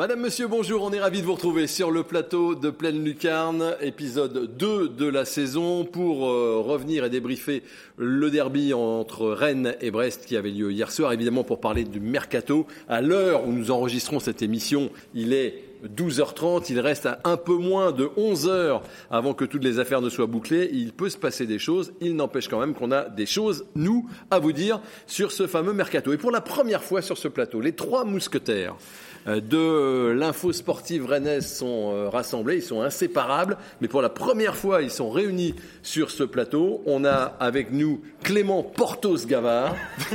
Madame, Monsieur, bonjour, on est ravis de vous retrouver sur le plateau de Pleine Lucarne, épisode 2 de la saison, pour euh, revenir et débriefer le derby entre Rennes et Brest qui avait lieu hier soir, évidemment pour parler du mercato. À l'heure où nous enregistrons cette émission, il est 12h30, il reste un peu moins de 11 heures avant que toutes les affaires ne soient bouclées. Il peut se passer des choses, il n'empêche quand même qu'on a des choses, nous, à vous dire sur ce fameux mercato. Et pour la première fois sur ce plateau, les trois mousquetaires de l'info sportive rennaise sont euh, rassemblés, ils sont inséparables, mais pour la première fois, ils sont réunis sur ce plateau. On a avec nous Clément Portos-Gavard.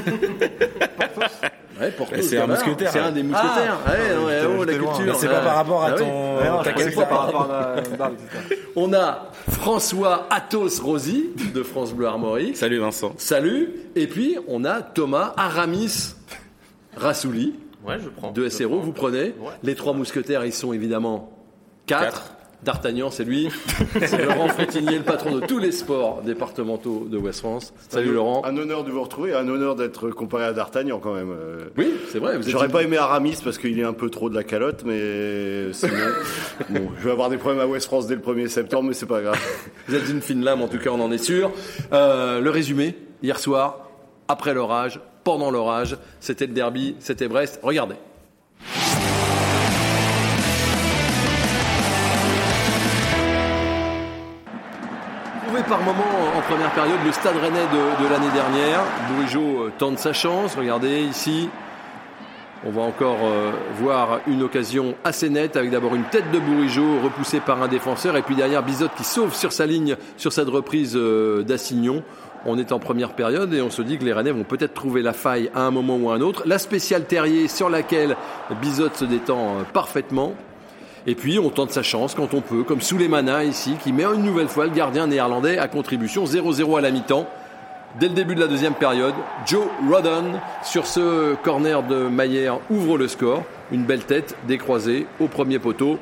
Ouais, Portos C'est un Gavard. mousquetaire. C'est un des mousquetaires. Ah. Ouais, ouais, oh, la culture. C'est pas par rapport à Ah oui. ton- par rapport à ma- On a François Athos Rosy de France Bleu Armorique. Salut Vincent. Salut. Et puis, on a Thomas Aramis Rassouli Ouais, je prends. de SRO. Vous prenez. Ouais. Les trois mousquetaires, ils sont évidemment quatre. Quatre. D'Artagnan, c'est lui. C'est Laurent Frétinier, le patron de tous les sports départementaux de West France. Salut Laurent. Un honneur de vous retrouver, un honneur d'être comparé à D'Artagnan quand même. Euh, Oui, c'est vrai. J'aurais une- pas aimé Aramis parce qu'il est un peu trop de la calotte, mais sinon, bon, je vais avoir des problèmes à West France dès le 1er septembre, mais c'est pas grave. Vous êtes une fine lame, en tout cas, on en est sûr. Euh, le résumé, hier soir, après l'orage, pendant l'orage, c'était le derby, c'était Brest. Regardez. Par moment en première période le stade rennais de, de l'année dernière. Bourigeau euh, tente sa chance. Regardez ici. On va encore euh, voir une occasion assez nette avec d'abord une tête de Bourigeau repoussée par un défenseur et puis derrière Bizotte qui sauve sur sa ligne sur cette reprise euh, d'Assignon. On est en première période et on se dit que les Rennais vont peut-être trouver la faille à un moment ou à un autre. La spéciale Terrier sur laquelle Bizotte se détend euh, parfaitement. Et puis on tente sa chance quand on peut, comme Souleymana ici, qui met une nouvelle fois le gardien néerlandais à contribution 0-0 à la mi-temps. Dès le début de la deuxième période, Joe Rodden, sur ce corner de Maillère, ouvre le score. Une belle tête décroisée au premier poteau.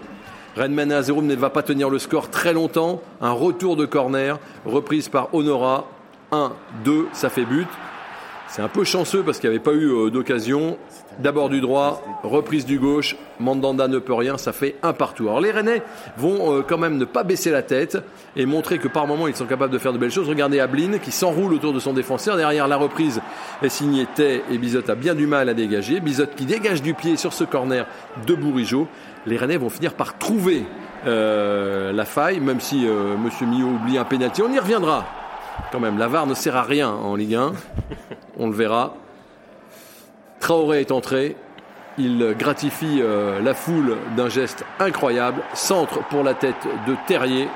Rennes à 0 mais ne va pas tenir le score très longtemps. Un retour de corner, reprise par Honora. 1, 2, ça fait but. C'est un peu chanceux parce qu'il n'y avait pas eu euh, d'occasion. D'abord du droit, reprise du gauche, Mandanda ne peut rien, ça fait un partout. Alors les Rennais vont euh, quand même ne pas baisser la tête et montrer que par moments ils sont capables de faire de belles choses. Regardez Ablin qui s'enroule autour de son défenseur. Derrière la reprise est signé Tay et Bizotte a bien du mal à dégager. Bizotte qui dégage du pied sur ce corner de Bourigeau. Les Rennais vont finir par trouver euh, la faille, même si euh, Monsieur Millot oublie un pénalty. On y reviendra quand même. La VAR ne sert à rien en Ligue 1. On le verra. Traoré est entré. Il gratifie euh, la foule d'un geste incroyable. Centre pour la tête de Terrier.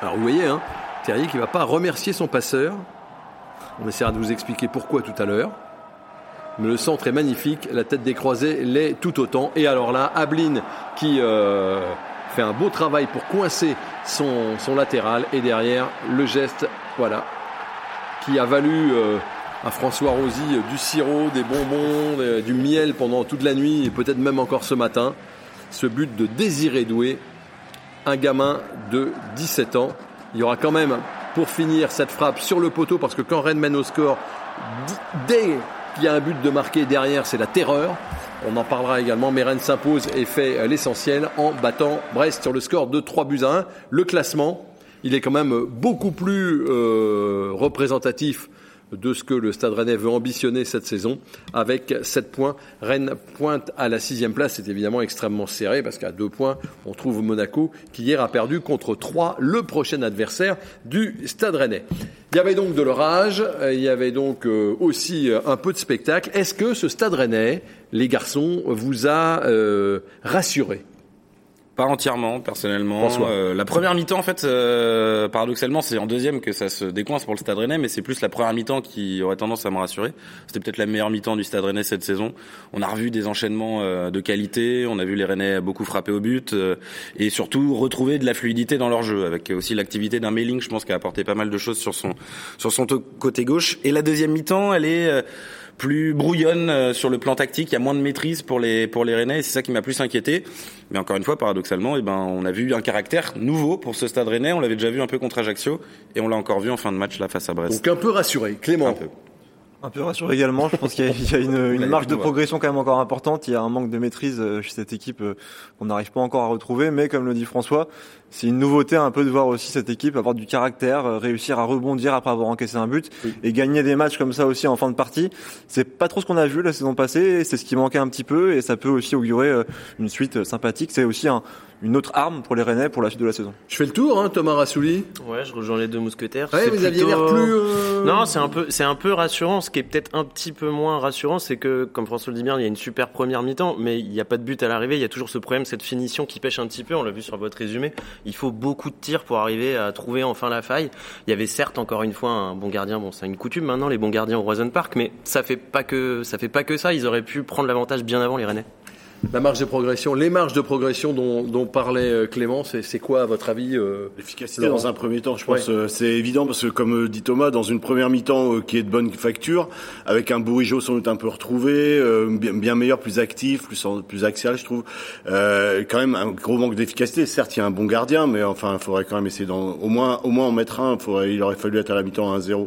Alors vous voyez, hein, Terrier qui ne va pas remercier son passeur. On essaiera de vous expliquer pourquoi tout à l'heure. Mais le centre est magnifique, la tête décroisée l'est tout autant. Et alors là, Ablin qui euh, fait un beau travail pour coincer son, latéral. Et derrière, le geste, voilà, qui a valu euh, à François Rosy euh, du sirop, des bonbons, euh, du miel pendant toute la nuit et peut-être même encore ce matin. Ce but de Désiré Doué, un gamin de 17 ans. Il y aura quand même, pour finir, cette frappe sur le poteau parce que quand Rennes mène au score, dès qu'il y a un but de marqué derrière, c'est la terreur. On en parlera également, mais s'impose et fait euh, l'essentiel en battant Brest sur le score de 3 buts à 1. Le classement, il est quand même beaucoup plus euh, représentatif de ce que le Stade Rennais veut ambitionner cette saison. Avec 7 points, Rennes pointe à la sixième place. C'est évidemment extrêmement serré parce qu'à deux points, on trouve Monaco qui hier a perdu contre 3, le prochain adversaire du Stade Rennais. Il y avait donc de l'orage, euh, il y avait donc euh, aussi euh, un peu de spectacle. Est-ce que ce Stade Rennais, les garçons, vous a rassuré Pas entièrement, personnellement. Euh, la première mi-temps, en fait, euh, paradoxalement, c'est en deuxième que ça se décoince pour le Stade Rennais, mais c'est plus la première mi-temps qui aurait tendance à me rassurer. C'était peut-être la meilleure mi-temps du Stade Rennais cette saison. On a revu des enchaînements euh, de qualité, on a vu les Rennais beaucoup frapper au but, euh, et surtout retrouver de la fluidité dans leur jeu, avec aussi l'activité d'un Mailing, je pense, qui a apporté pas mal de choses sur son sur son côté gauche. Et la deuxième mi-temps, elle est euh, plus brouillonne euh, sur le plan tactique, il y a moins de maîtrise pour les pour les Rennais et c'est ça qui m'a plus inquiété. Mais encore une fois, paradoxalement, eh ben on a vu un caractère nouveau pour ce Stade Rennais. On l'avait déjà vu un peu contre Ajaccio et on l'a encore vu en fin de match là face à Brest. Donc un peu rassuré. Clément. Un peu. Un peu rassuré également. Je pense qu'il y a, une, une marge de progression quand même encore importante. Il y a un manque de maîtrise euh, chez cette équipe euh, qu'on n'arrive pas encore à retrouver. Mais comme le dit François, c'est une nouveauté un peu de voir aussi cette équipe avoir du caractère, euh, réussir à rebondir après avoir encaissé un but et gagner des matchs comme ça aussi en fin de partie. C'est pas trop ce qu'on a vu la saison passée. C'est ce qui manquait un petit peu et ça peut aussi augurer euh, une suite euh, sympathique. C'est aussi un, une autre arme pour les Rennais pour la suite de la saison. Je fais le tour, hein, Thomas Rassouli. Ouais, je rejoins les deux mousquetaires. Ouais, vous aviez l'air plus. euh, Non, c'est un peu, c'est un peu rassurant. Ce qui est peut-être un petit peu moins rassurant, c'est que, comme François le dit bien, il y a une super première mi-temps, mais il n'y a pas de but à l'arrivée. Il y a toujours ce problème, cette finition qui pêche un petit peu. On l'a vu sur votre résumé. Il faut beaucoup de tirs pour arriver à trouver enfin la faille. Il y avait certes encore une fois un bon gardien. Bon, c'est une coutume maintenant, les bons gardiens au Roison Park, mais ça fait pas que, ça fait pas que ça. Ils auraient pu prendre l'avantage bien avant les Rennais. La marge de progression, les marges de progression dont, dont parlait euh, Clément, c'est c'est quoi à votre avis euh, L'efficacité dans un premier temps, je pense, euh, c'est évident parce que comme euh, dit Thomas, dans une première mi-temps euh, qui est de bonne facture, avec un Bourigeau sans doute un peu retrouvé, euh, bien, bien meilleur, plus actif, plus plus axial, je trouve. Euh, quand même un gros manque d'efficacité. Certes, il y a un bon gardien, mais enfin, il faudrait quand même essayer d'en, au moins, au moins en mettre un. Faudrait, il aurait fallu être à la mi-temps à 1-0.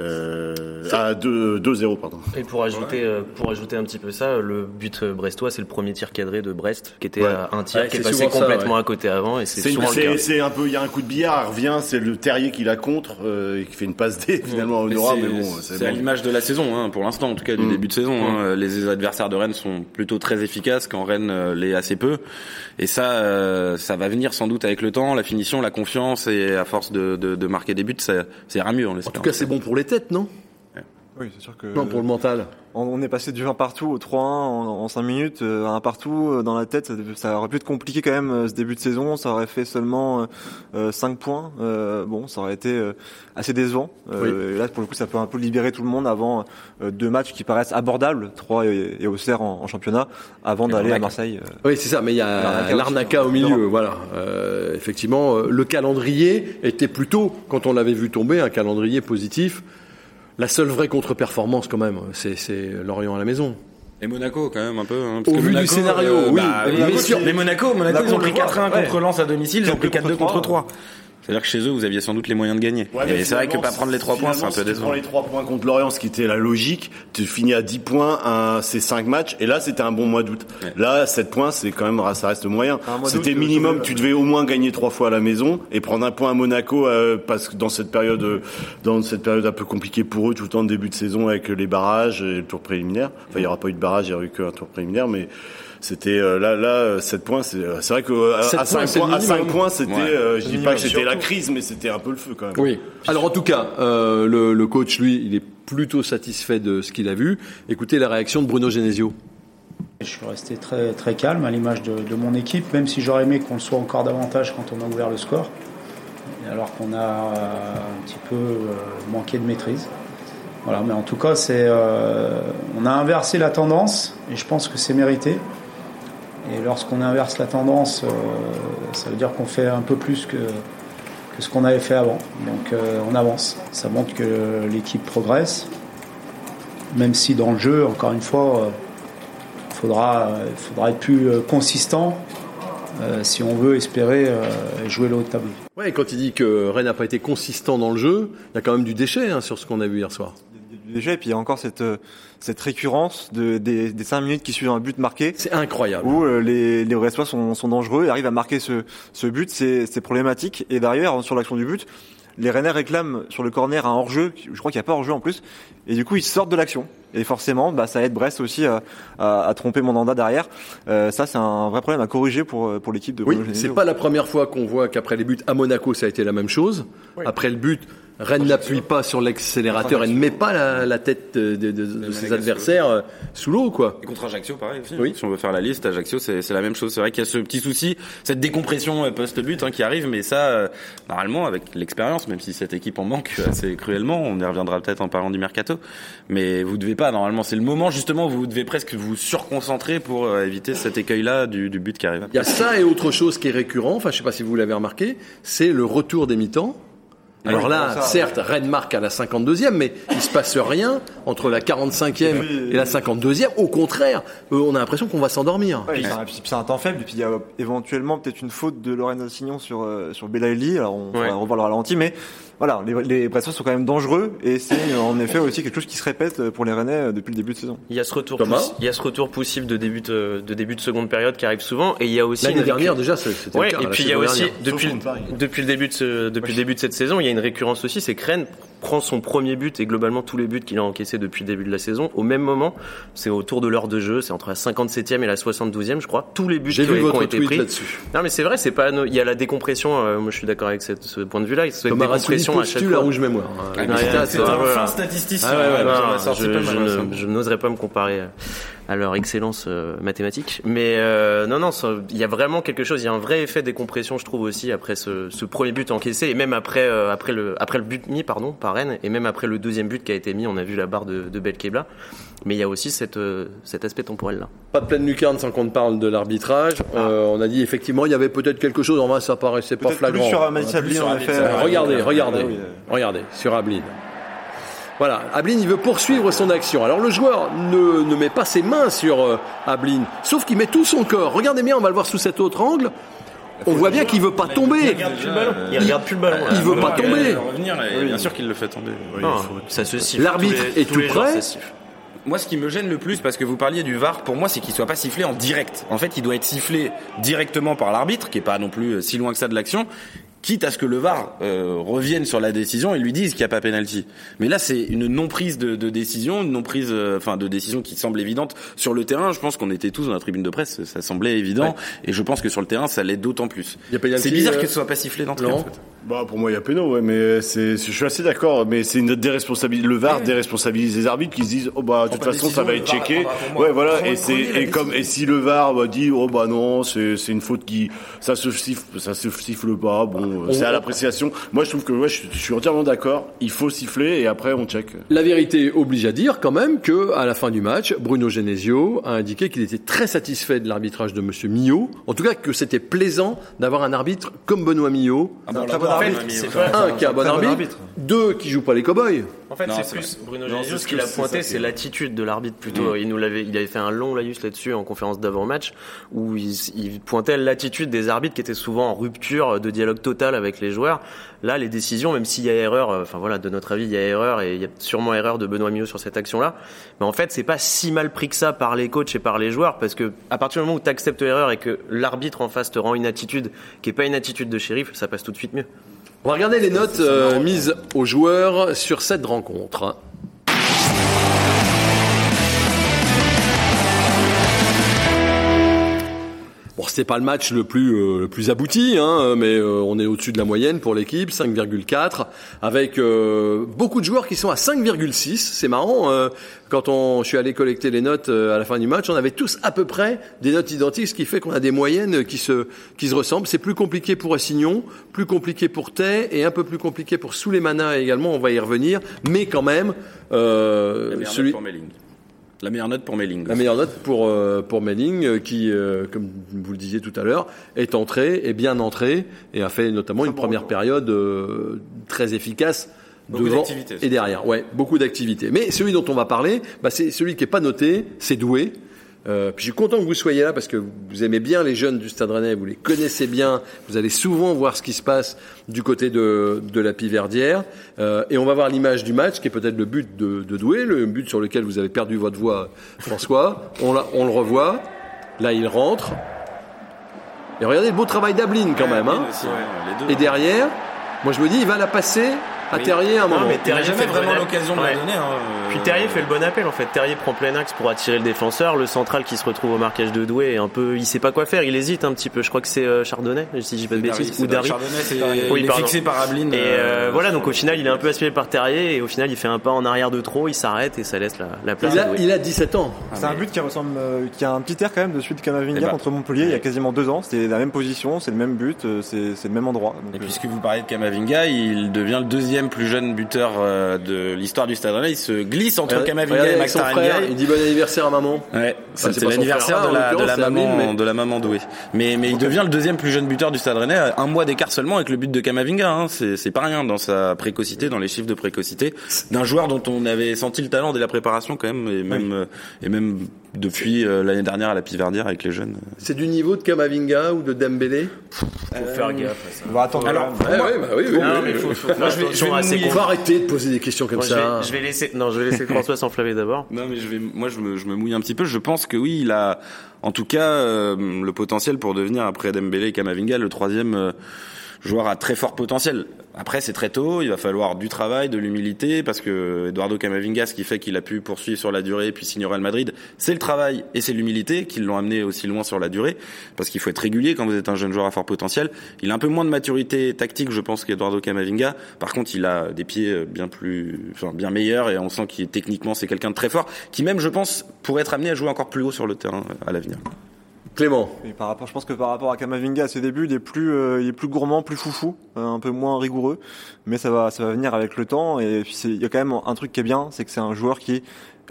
Euh, à 2 2-0 pardon. Et pour ajouter, euh, pour ajouter un petit peu ça, le but euh, brestois, c'est le premier tir cadré de Brest, qui était Ouais. à un tir Ouais, qui est passé ça, complètement ouais. à côté avant, et c'est C'est, une- souvent le c'est, cas. c'est un peu, il y a un coup de billard, revient, c'est le Terrier qui la contre, euh, et qui fait une passe D finalement au Mais Nora, c'est- mais bon, c'est c'est à bon. l'image de la saison, hein, pour l'instant, en tout cas du Mm. début de saison. hein. Les adversaires de Rennes sont plutôt très efficaces quand Rennes euh, l'est assez peu. Et ça, euh, ça va venir sans doute avec le temps, la finition, la confiance, et à force de, de, de marquer des buts, ça, ça ira mieux, on En tout cas, c'est bon pour les têtes, non? Oui, c'est sûr que. Non, pour le mental. On on est passé du 1 partout au 3-1 en, en 5 minutes, euh, un partout euh, dans la tête, ça, ça aurait pu être compliqué quand même euh, ce début de saison, ça aurait fait seulement euh, 5 points, Euh, bon ça aurait été euh, assez décevant. Euh, et là pour le coup ça peut un peu libérer tout le monde avant euh, deux matchs qui paraissent abordables, 3 et, et Auxerre en, en championnat, avant d'aller à. Marseille. euh. Oui, c'est ça, mais il y a L'arnaca aussi, au milieu, voilà. Euh, effectivement, euh, le calendrier était plutôt, quand on l'avait vu tomber, un calendrier positif. La seule vraie contre-performance, quand même, c'est Lorient à la maison. Et Monaco, quand même, un peu. Hein, Au vu du scénario, oui. bah, Mais Monaco, mais Monaco, Monaco, ils ont pris on le voit, 4-1 ouais. contre Lens à domicile, ils ont pris 4-2 contre 3. C'est-à-dire que chez eux, vous aviez sans doute les moyens de gagner. Ouais, et c'est vrai que pas prendre les 3 points, c'est un peu si tu décevant. prends les 3 points contre Lorient, ce qui était la logique, tu finis à 10 points à ces 5 matchs, et là, c'était un bon mois d'août. Ouais. Là, 7 points, c'est quand même, ça reste moyen. C'était d'août, minimum, euh, tu devais au moins gagner 3 fois à la maison, et prendre un point à Monaco, euh, parce que dans cette période, euh, dans cette période un peu compliquée pour eux, tout le temps de début de saison, avec les barrages et le tour préliminaire. Enfin, il y aura pas eu de barrage, il y aura eu qu'un tour préliminaire, mais c'était, euh, là, là, 7 points, c'est, euh, c'est vrai que, euh, à points, 5 c'est le points, à points, c'était, Ouais. euh, je dis pas que c'était la crise, mais c'était un peu le feu quand même. Oui. Alors, en tout cas, euh, le, le coach, lui, il est plutôt satisfait de ce qu'il a vu. Écoutez la réaction de Bruno Genesio. Je suis resté très, très calme à l'image de, de mon équipe, même si j'aurais aimé qu'on le soit encore davantage quand on a ouvert le score, alors qu'on a euh, un petit peu euh, manqué de maîtrise. Voilà, mais en tout cas, c'est, euh, on a inversé la tendance et je pense que c'est mérité. Et lorsqu'on inverse la tendance, euh, ça veut dire qu'on fait un peu plus que, ce qu'on avait fait avant. Donc euh, on avance. Ça montre que l'équipe progresse, même si dans le jeu, encore une fois, euh, il faudra, il faudra être plus euh, consistant euh, si on veut espérer euh, jouer le haut de tableau. Ouais, quand il dit que Rennes n'a pas été consistant dans le jeu, il y a quand même du déchet hein, sur ce qu'on a vu hier soir. Déjà, et puis il y a encore cette, euh, cette récurrence de, des, des 5 minutes qui suivent un but marqué. C'est incroyable. où euh, les, les Brestois sont, sont dangereux et arrivent à marquer ce, ce but, c'est c'est problématique. Et derrière, sur l'action du but, les Rennais réclament sur le corner un hors-jeu, je crois qu'il n'y a pas hors-jeu en plus, et du coup ils sortent de l'action. Et forcément, bah, ça aide Brest aussi à, à, à tromper Mandanda derrière. Euh, ça, c'est un vrai problème à corriger pour, pour l'équipe de Oui, c'est pas la première fois qu'on voit qu'après les buts à Monaco, ça a été la même chose. Après le but Rennes n'appuie pas sur l'accélérateur et ne met pas la, la tête de, de- de- de ses adversaires euh, sous l'eau, quoi. Et contre Ajaccio, pareil aussi. Oui. Si on veut faire la liste, Ajaccio, c'est la même chose. C'est vrai qu'il y a ce petit souci, cette décompression euh, post-but hein, qui arrive, mais ça, euh, normalement, avec l'expérience, même si cette équipe en manque assez cruellement, on y reviendra peut-être en parlant du mercato, mais vous devez pas, normalement, c'est le moment justement où vous devez presque vous surconcentrer pour euh, éviter cet écueil-là du, du but qui arrive. Il y a ça et autre chose qui est récurrent, enfin je sais pas si vous l'avez remarqué, c'est le retour des mi-temps. Alors oui, là, ça, certes, Rennes marque à la 52e, mais il se passe rien entre la 45e et la 52e. Au contraire, euh, on a l'impression qu'on va s'endormir. Ouais, c'est un- temps faible, et puis il y a éventuellement peut-être une faute de Lorenzo Signon sur, euh, sur Belaïli, alors on Ouais. va revoir le ralenti, mais voilà, les, les pressions sont quand même dangereux, et c'est euh, en effet aussi quelque chose qui se répète pour les Rennais depuis le début de saison. Il y a ce retour, Thomas pouss- il y a ce retour poussif de début de, de début de seconde période qui arrive souvent, et il y a aussi L'année une dernière déjà, c'est- c'était Ouais, le cas. et puis il y a aussi depuis depuis le début de ce, depuis le début de cette saison, il y a une récurrence aussi, c'est que prend son premier but et globalement tous les buts qu'il a encaissés depuis le début de la saison au même moment. C'est autour de l'heure de jeu, c'est entre la 57e et la 72e, je crois. Tous les buts J'ai qui, ont- été tweet pris. là-dessus. Non mais c'est vrai, c'est pas il y a la décompression. euh, moi je suis d'accord avec cette- ce point de vue-là. C'est une décompression à chaque fois. rouge mémoire. Ah, stats, c'est euh, un fin statisticien. Ah je, n'oserais pas me comparer à leur excellence euh, mathématique. Mais euh, non, non, il y a vraiment quelque chose. Il y a un vrai effet décompression, je trouve aussi après ce, ce premier but encaissé et même après euh, après le après le but mis pardon par Rennes et même après le deuxième but qui a été mis. On a vu la barre de, de Belkebla. Mais il y a aussi cette, euh, cet aspect temporel là. Pas de pleine lucarne sans qu'on parle de l'arbitrage. Euh, on a dit effectivement il y avait peut-être quelque chose. En vrai, ça paraissait pas flagrant. plus sur Ahmed Sablin, effet. Sablin. euh, regardez, regardez, oui, regardez sur Ablin. Voilà, Ablin, il veut poursuivre son action. Alors le joueur ne, ne met pas ses mains sur euh, Ablin, sauf qu'il met tout son corps. Regardez bien, on va le voir sous cet autre angle. On voit bien qu'il veut pas tomber. Il regarde plus le ballon. Il regarde plus le ballon. Il veut pas tomber. Revenir, et bien sûr qu'il le fait tomber. Non, ça se siffle. L'arbitre est tout prêt. Moi, ce qui me gêne le plus, parce que vous parliez du VAR, pour moi, c'est qu'il soit pas sifflé en direct. En fait, il doit être sifflé directement par l'arbitre, qui est pas non plus euh, si loin que ça de l'action, quitte à ce que le VAR euh, revienne sur la décision et lui dise qu'il n'y a pas pénalty. Mais là, c'est une non prise de, de décision, une non prise, euh, enfin, de décision qui semble évidente sur le terrain. Je pense qu'on était tous dans la tribune de presse, ça semblait évident, et je pense que sur le terrain, ça l'est d'autant plus. C'est bizarre euh, que ce soit pas sifflé d'entrée. En fait. Bah pour moi il y a péno ouais mais c'est je suis assez d'accord mais c'est une déresponsabilité le VAR déresponsabilise les arbitres qui se disent oh bah de toute façon ça va être VAR checké. ouais voilà et c'est et comme et si le VAR bah, dit oh bah non c'est c'est une faute qui ça se siffle ça se siffle pas bon c'est à l'appréciation. Moi je trouve que ouais je, je suis entièrement d'accord. Il faut siffler et après on check. La vérité oblige à dire quand même que à la fin du match, Bruno Genesio a indiqué qu'il était très satisfait de l'arbitrage de Monsieur Millot. En tout cas, que c'était plaisant d'avoir un arbitre comme Benoît Millot. Ah arbitre. c'est- un qui a un bon arbitre, arbitre. deux qui joue pas les cow-boys. En fait, c'est plus Bruno Genesio, ce qu'il a pointé, c'est l'attitude de l'arbitre plutôt. Il nous l'avait, il avait fait un long laïus là-dessus en conférence d'avant-match où il, il pointait l'attitude des arbitres qui étaient souvent en rupture de dialogue total avec les joueurs. Là, les décisions, même s'il y a erreur, euh, enfin voilà, de notre avis, il y a erreur et il y a sûrement erreur de Benoît Millot sur cette action-là. Mais en fait, c'est pas si mal pris que ça par les coachs et par les joueurs parce que à partir du moment où tu acceptes l'erreur et que l'arbitre en face te rend une attitude qui est pas une attitude de shérif, ça passe tout de suite mieux. On va regarder les notes euh, mises aux joueurs sur cette rencontre. C'était pas le match le plus euh, le plus abouti, hein, mais euh, on est au-dessus de la moyenne pour l'équipe, 5,4, avec euh, beaucoup de joueurs qui sont à 5,6. C'est marrant. euh, quand on, je suis allé collecter les notes euh, à la fin du match, on avait tous à peu près des notes identiques, ce qui fait qu'on a des moyennes qui se qui se ressemblent. C'est plus compliqué pour Assignon, plus compliqué pour Tay et un peu plus compliqué pour Souleymana également. On va y revenir, mais quand même euh, celui pour. La meilleure note pour Melling. la meilleure note pour euh, pour Melling euh, qui, euh, comme vous le disiez tout à l'heure, est entré, est bien entré et a fait notamment une première période euh, très efficace Beaucoup devant et derrière. Ouais, beaucoup d'activités. Mais celui dont on va parler, bah, c'est celui qui est pas noté, c'est Doué. Euh, puis je suis content que vous soyez là parce que vous aimez bien les jeunes du Stade Rennais, vous les connaissez bien, vous allez souvent voir ce qui se passe du côté de, de la Piverdière. Euh, et on va voir l'image du match qui est peut-être le but de, de Doué, le but sur lequel vous avez perdu votre voix, François. On, la- on le revoit. Là, il rentre. Et regardez le beau travail d'Ablin quand même. Hein. Et derrière, moi je me dis, il va la passer à Terrier à un Non, moment. mais Il n'a Terrier jamais vraiment l'occasion de Ouais. la donner. hein. Puis Terrier fait le bon appel en fait. Terrier prend plein axe pour attirer le défenseur. Le central qui se retrouve au marquage de Douai est un peu, il sait pas quoi faire. Il hésite un petit peu. Je crois que c'est euh, Chardonnay, si je dis pas de bêtises, c'est ou Dari. Chardonnay, c'est Oui, il est fixé par Ablin. Et euh, euh, voilà, donc au final, il est un peu aspiré par Terrier et au final, il fait un pas en arrière de trop. Il s'arrête et ça laisse la, la place. Il à a, Douai. il a 17 ans. C'est un but qui ressemble, euh, qui a un petit air quand même de celui de Kamavinga Eh ben. contre Montpellier il y a quasiment deux ans. C'était la même position, c'est le même but, euh, c'est le même endroit. Donc, Et euh, puisque vous parlez de Kamavinga, il devient le deuxième plus jeune buteur euh, de l'histoire du Stade Rennais. Il se glisse entre Kamavinga et Max Tarengay. il dit bon anniversaire à maman. Ouais, c'est l'anniversaire de la, de maman, mais- de la maman douée. Mais, mais il devient le deuxième plus jeune buteur du Stade Rennais, un mois d'écart seulement avec le but de Kamavinga. Hein. C'est, pas rien dans sa précocité, dans les chiffres de précocité d'un joueur dont on avait senti le talent dès la préparation quand même, et même, euh, et même depuis euh, l'année dernière à la Piverdière avec les jeunes. C'est du niveau de Kamavinga ou de Dembélé? Faut faire gaffe à ça. on va attendre. Alors, quand même. Ouais, ouais, bah oui, oui, Non, oui, mais oui. faut, faut faire Moi, je vais- ses mouiller. Faut arrêter de poser des questions comme Moi, je, ça. vais, je vais laisser, non, je vais laisser François s'enflammer d'abord. Non, mais je vais, moi, je me, je me mouille un petit peu. Je pense que oui, il a, en tout cas, euh, le potentiel pour devenir après Dembélé et Kamavinga le troisième euh, joueur à très fort potentiel. Après, c'est très tôt. Il va falloir du travail, de l'humilité, parce que Eduardo Camavinga, ce qui fait qu'il a pu poursuivre sur la durée puis signer Real Madrid, c'est le travail et c'est l'humilité qui l'ont amené aussi loin sur la durée, parce qu'il faut être régulier quand vous êtes un jeune joueur à fort potentiel. Il a un peu moins de maturité tactique, je pense, qu'Eduardo Camavinga. Par contre, il a des pieds bien plus, enfin, bien meilleurs et on sent qu'il techniquement c'est quelqu'un de très fort, qui même, je pense, pourrait être amené à jouer encore plus haut sur le terrain à l'avenir. Clément. Et par rapport, je pense que par rapport à Kamavinga à ses débuts, il est plus, euh, il est plus gourmand, plus foufou, euh, un peu moins rigoureux. Mais ça va, ça va venir avec le temps. Et puis il y a quand même un truc qui est bien, c'est que c'est un joueur qui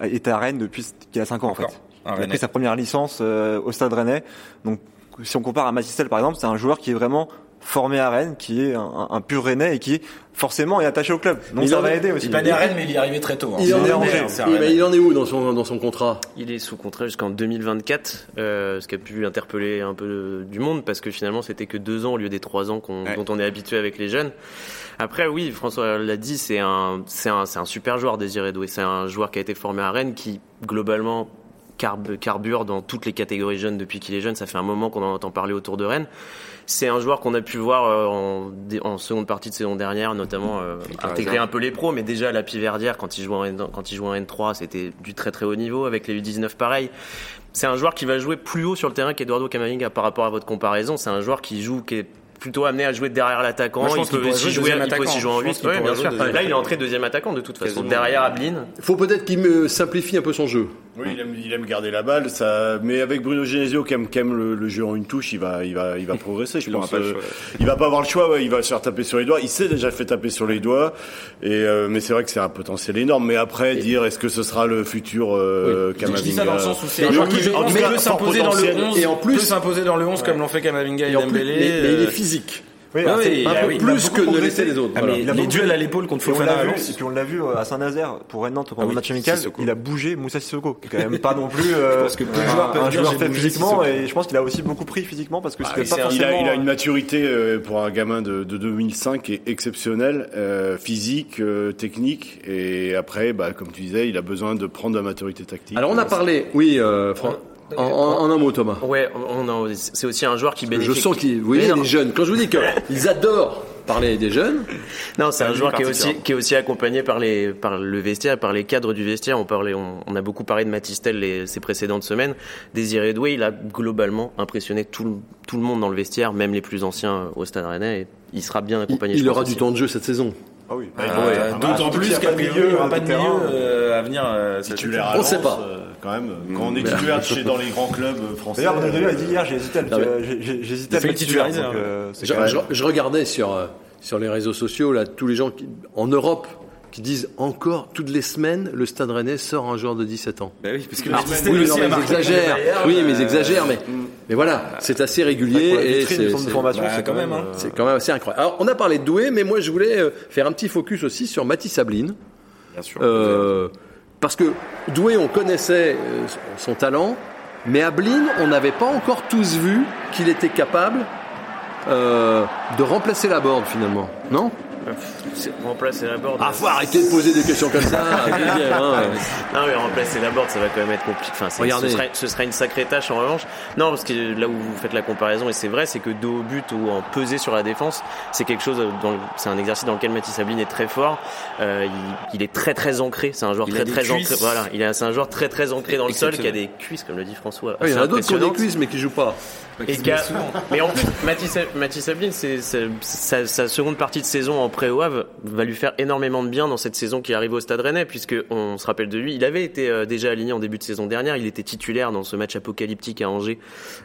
est à Rennes depuis qu'il a 5 ans en fait. Un Il a pris sa première licence euh, au Stade Rennais. Donc si on compare à Matistel par exemple, c'est un joueur qui est vraiment formé à Rennes, qui est un, un pur Rennais et qui forcément est attaché au club. Donc Il ça en va est- aider aussi. Il est pas né à Rennes, mais il est arrivé très tôt. hein. Il en, est est, mais Rennais. il en est où dans son, dans son contrat? Il est sous contrat jusqu'en 2024, euh, ce qui a pu interpeller un peu du monde parce que finalement c'était que deux ans au lieu des trois ans Ouais. dont on est habitué avec les jeunes. Après oui, François l'a dit, c'est un, un super joueur Désiré Doué. C'est un joueur qui a été formé à Rennes qui globalement carb- carbure dans toutes les catégories jeunes depuis qu'il est jeune. Ça fait un moment qu'on en entend parler autour de Rennes. C'est un joueur qu'on a pu voir euh, en, seconde partie de saison dernière, notamment euh, intégrer un peu les pros, mais déjà à la Piverdière, quand il jouait en, N- quand il jouait en N3, c'était du très très haut niveau, avec les U19 pareil. C'est un joueur qui va jouer plus haut sur le terrain qu'Eduardo Camavinga par rapport à votre comparaison. C'est un joueur qui joue, qui est plutôt amené à jouer derrière l'attaquant. Il peut pourrait aussi jouer il peut aussi jouer en Je pense 8. qu'il Ouais, pourrait bien jouer sûr. deuxième Là, il est entré deuxième attaquant de toute façon, derrière Ablin. faut peut-être qu'il me simplifie un peu son jeu. Oui, il aime, il aime garder la balle, ça. Mais avec Bruno Genesio qui aime, qui aime le, le jeu en une touche, il va, il va, il va progresser. Je Il pense. pas Euh. Il va pas avoir le choix. Ouais, il va se faire taper sur les doigts. Il s'est déjà fait taper sur les doigts. Et euh, mais c'est vrai que c'est un potentiel énorme. Mais après, dire est-ce que ce sera le futur euh, Je dis ça dans le Camavinga sens où c'est un joueur oui, qui peut s'imposer dans le potentiel. 11 Et en plus- peut s'imposer dans le 11 comme l'ont fait Kamavinga et, Et en plus, Dembélé. mais, mais il est euh, physique. Oui, Ah oui, ah il oui, a plus que ne progressé. laisser les autres. Ah, Voilà. mais Il a les duels à l'épaule contre Fofana et puis on l'a vu euh, à Saint-Nazaire pour Rennes Nantes pendant Ah le match amical, Sissoko. il a bougé Moussa Sissoko, qui est quand même pas non plus euh, Je pense que de un, un joueur fait physiquement Sissoko. et je pense qu'il a aussi beaucoup pris physiquement parce que Ah, c'était pas il a, forcément il a une maturité euh, pour un gamin de, de 2005 qui est exceptionnelle, euh, physique, euh, technique, et après, bah, comme tu disais, il a besoin de prendre de la maturité tactique. Alors on a parlé, oui, euh, Fran- en, en- en un mot Thomas. Ouais, on c'est aussi un joueur qui Je bénéficie. sens qu'ils, vous voyez, les jeunes. Quand je vous dis qu'ils adorent parler des jeunes, Non, c'est un joueur qui est aussi qui est aussi accompagné par les par le vestiaire, et par les cadres du vestiaire. On parlait, on, on a beaucoup parlé de Matistel les, ces précédentes semaines. Désiré Doué, il a globalement impressionné tout le, tout le monde dans le vestiaire, même les plus anciens euh, au Stade Rennais. Et il sera bien il, accompagné. il je pense aura aussi. du temps de jeu cette saison. Ah oui. Euh, D'autant plus qu'à il aura pas de milieu euh, à venir. euh, à On sait Lens, pas. euh, quand même. Quand on est titulaire chez dans les grands clubs euh, français. D'ailleurs, Bruno euh, a dit hier, j'ai hésité à le, titulaire. titulariser, donc, hein. euh, c'est Je, quand même- je- je regardais sur euh, sur les réseaux sociaux là tous les gens qui, en Europe qui disent encore toutes les semaines le Stade Rennais sort un joueur de 17 ans. Bah oui, parce que Alors, Matistel oui, non, mais ils exagèrent. Oui, mais ils euh, exagèrent. Mais, mais voilà, c'est assez régulier et c'est formation, bah, c'est quand même, hein. euh, c'est quand même assez incroyable. Alors, on a parlé de Doué, mais moi je voulais euh, faire un petit focus aussi sur Mathis Ablin. Bien sûr. Euh, parce que Doué, on connaissait euh, son talent, mais Ablin, on n'avait pas encore tous vu qu'il était capable euh, de remplacer la board finalement, non? Remplacer la board. Ah, faut arrêter de poser des questions comme ça. hein. Non, mais remplacer la board, ça va quand même être compliqué. Enfin, Regardez. ce, sera, ce sera une sacrée tâche en revanche. Non, parce que là où vous faites la comparaison, et c'est vrai, c'est que dos au but ou en peser sur la défense, c'est quelque chose, dans le- c'est un exercice dans lequel Mathis Sabine est très fort. Euh, il, il est très très ancré. C'est un joueur Il a très très cuisses. ancré. Voilà, il est, c'est un joueur très très ancré dans le sol, qui a des cuisses, comme le dit François. Ah, il y en a d'autres qui ont des cuisses mais qui jouent pas. Et qu'a- mais en plus, Mathis, Mathis Sablin, c'est, c'est- sa, sa seconde partie de saison en pré au Havre va lui faire énormément de bien dans cette saison qui arrive au Stade Rennais, puisque on se rappelle de lui. Il avait été euh, déjà aligné en début de saison dernière. Il était titulaire dans ce match apocalyptique à Angers,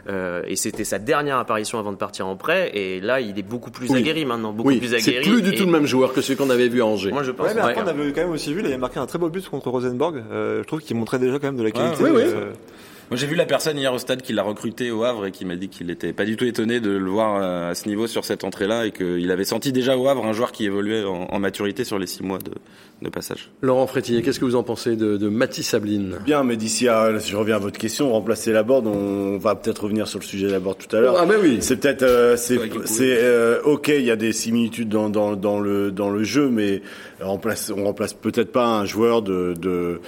euh, et c'était sa dernière apparition avant de partir en prêt. Et là, il est beaucoup plus Oui. aguerri maintenant, beaucoup Oui, plus c'est aguerri. plus du tout le même joueur que celui qu'on avait vu à Angers. Moi, je pense. Ouais, mais après, on avait quand même aussi vu, il avait marqué un très beau but contre Rosenborg. Euh, je trouve qu'il montrait déjà quand même de la qualité. oui. euh, Moi, j'ai vu la personne hier au stade qui l'a recruté au Havre et qui m'a dit qu'il était pas du tout étonné de le voir euh, à ce niveau sur cette entrée-là et qu'il avait senti déjà au Havre un joueur qui évoluait en, en maturité sur les six mois de, de passage. Laurent Frétinier, qu'est-ce que vous en pensez de, de Mathis Sabline? Bien, mais d'ici à, si je reviens à votre question, remplacer la board, on va peut-être revenir sur le sujet de la board tout à l'heure. Ah ben oui. C'est peut-être, euh, c'est, c'est euh, ok, il y a des similitudes dans, dans, dans le dans le jeu, mais on remplace, on remplace peut-être pas un joueur de, de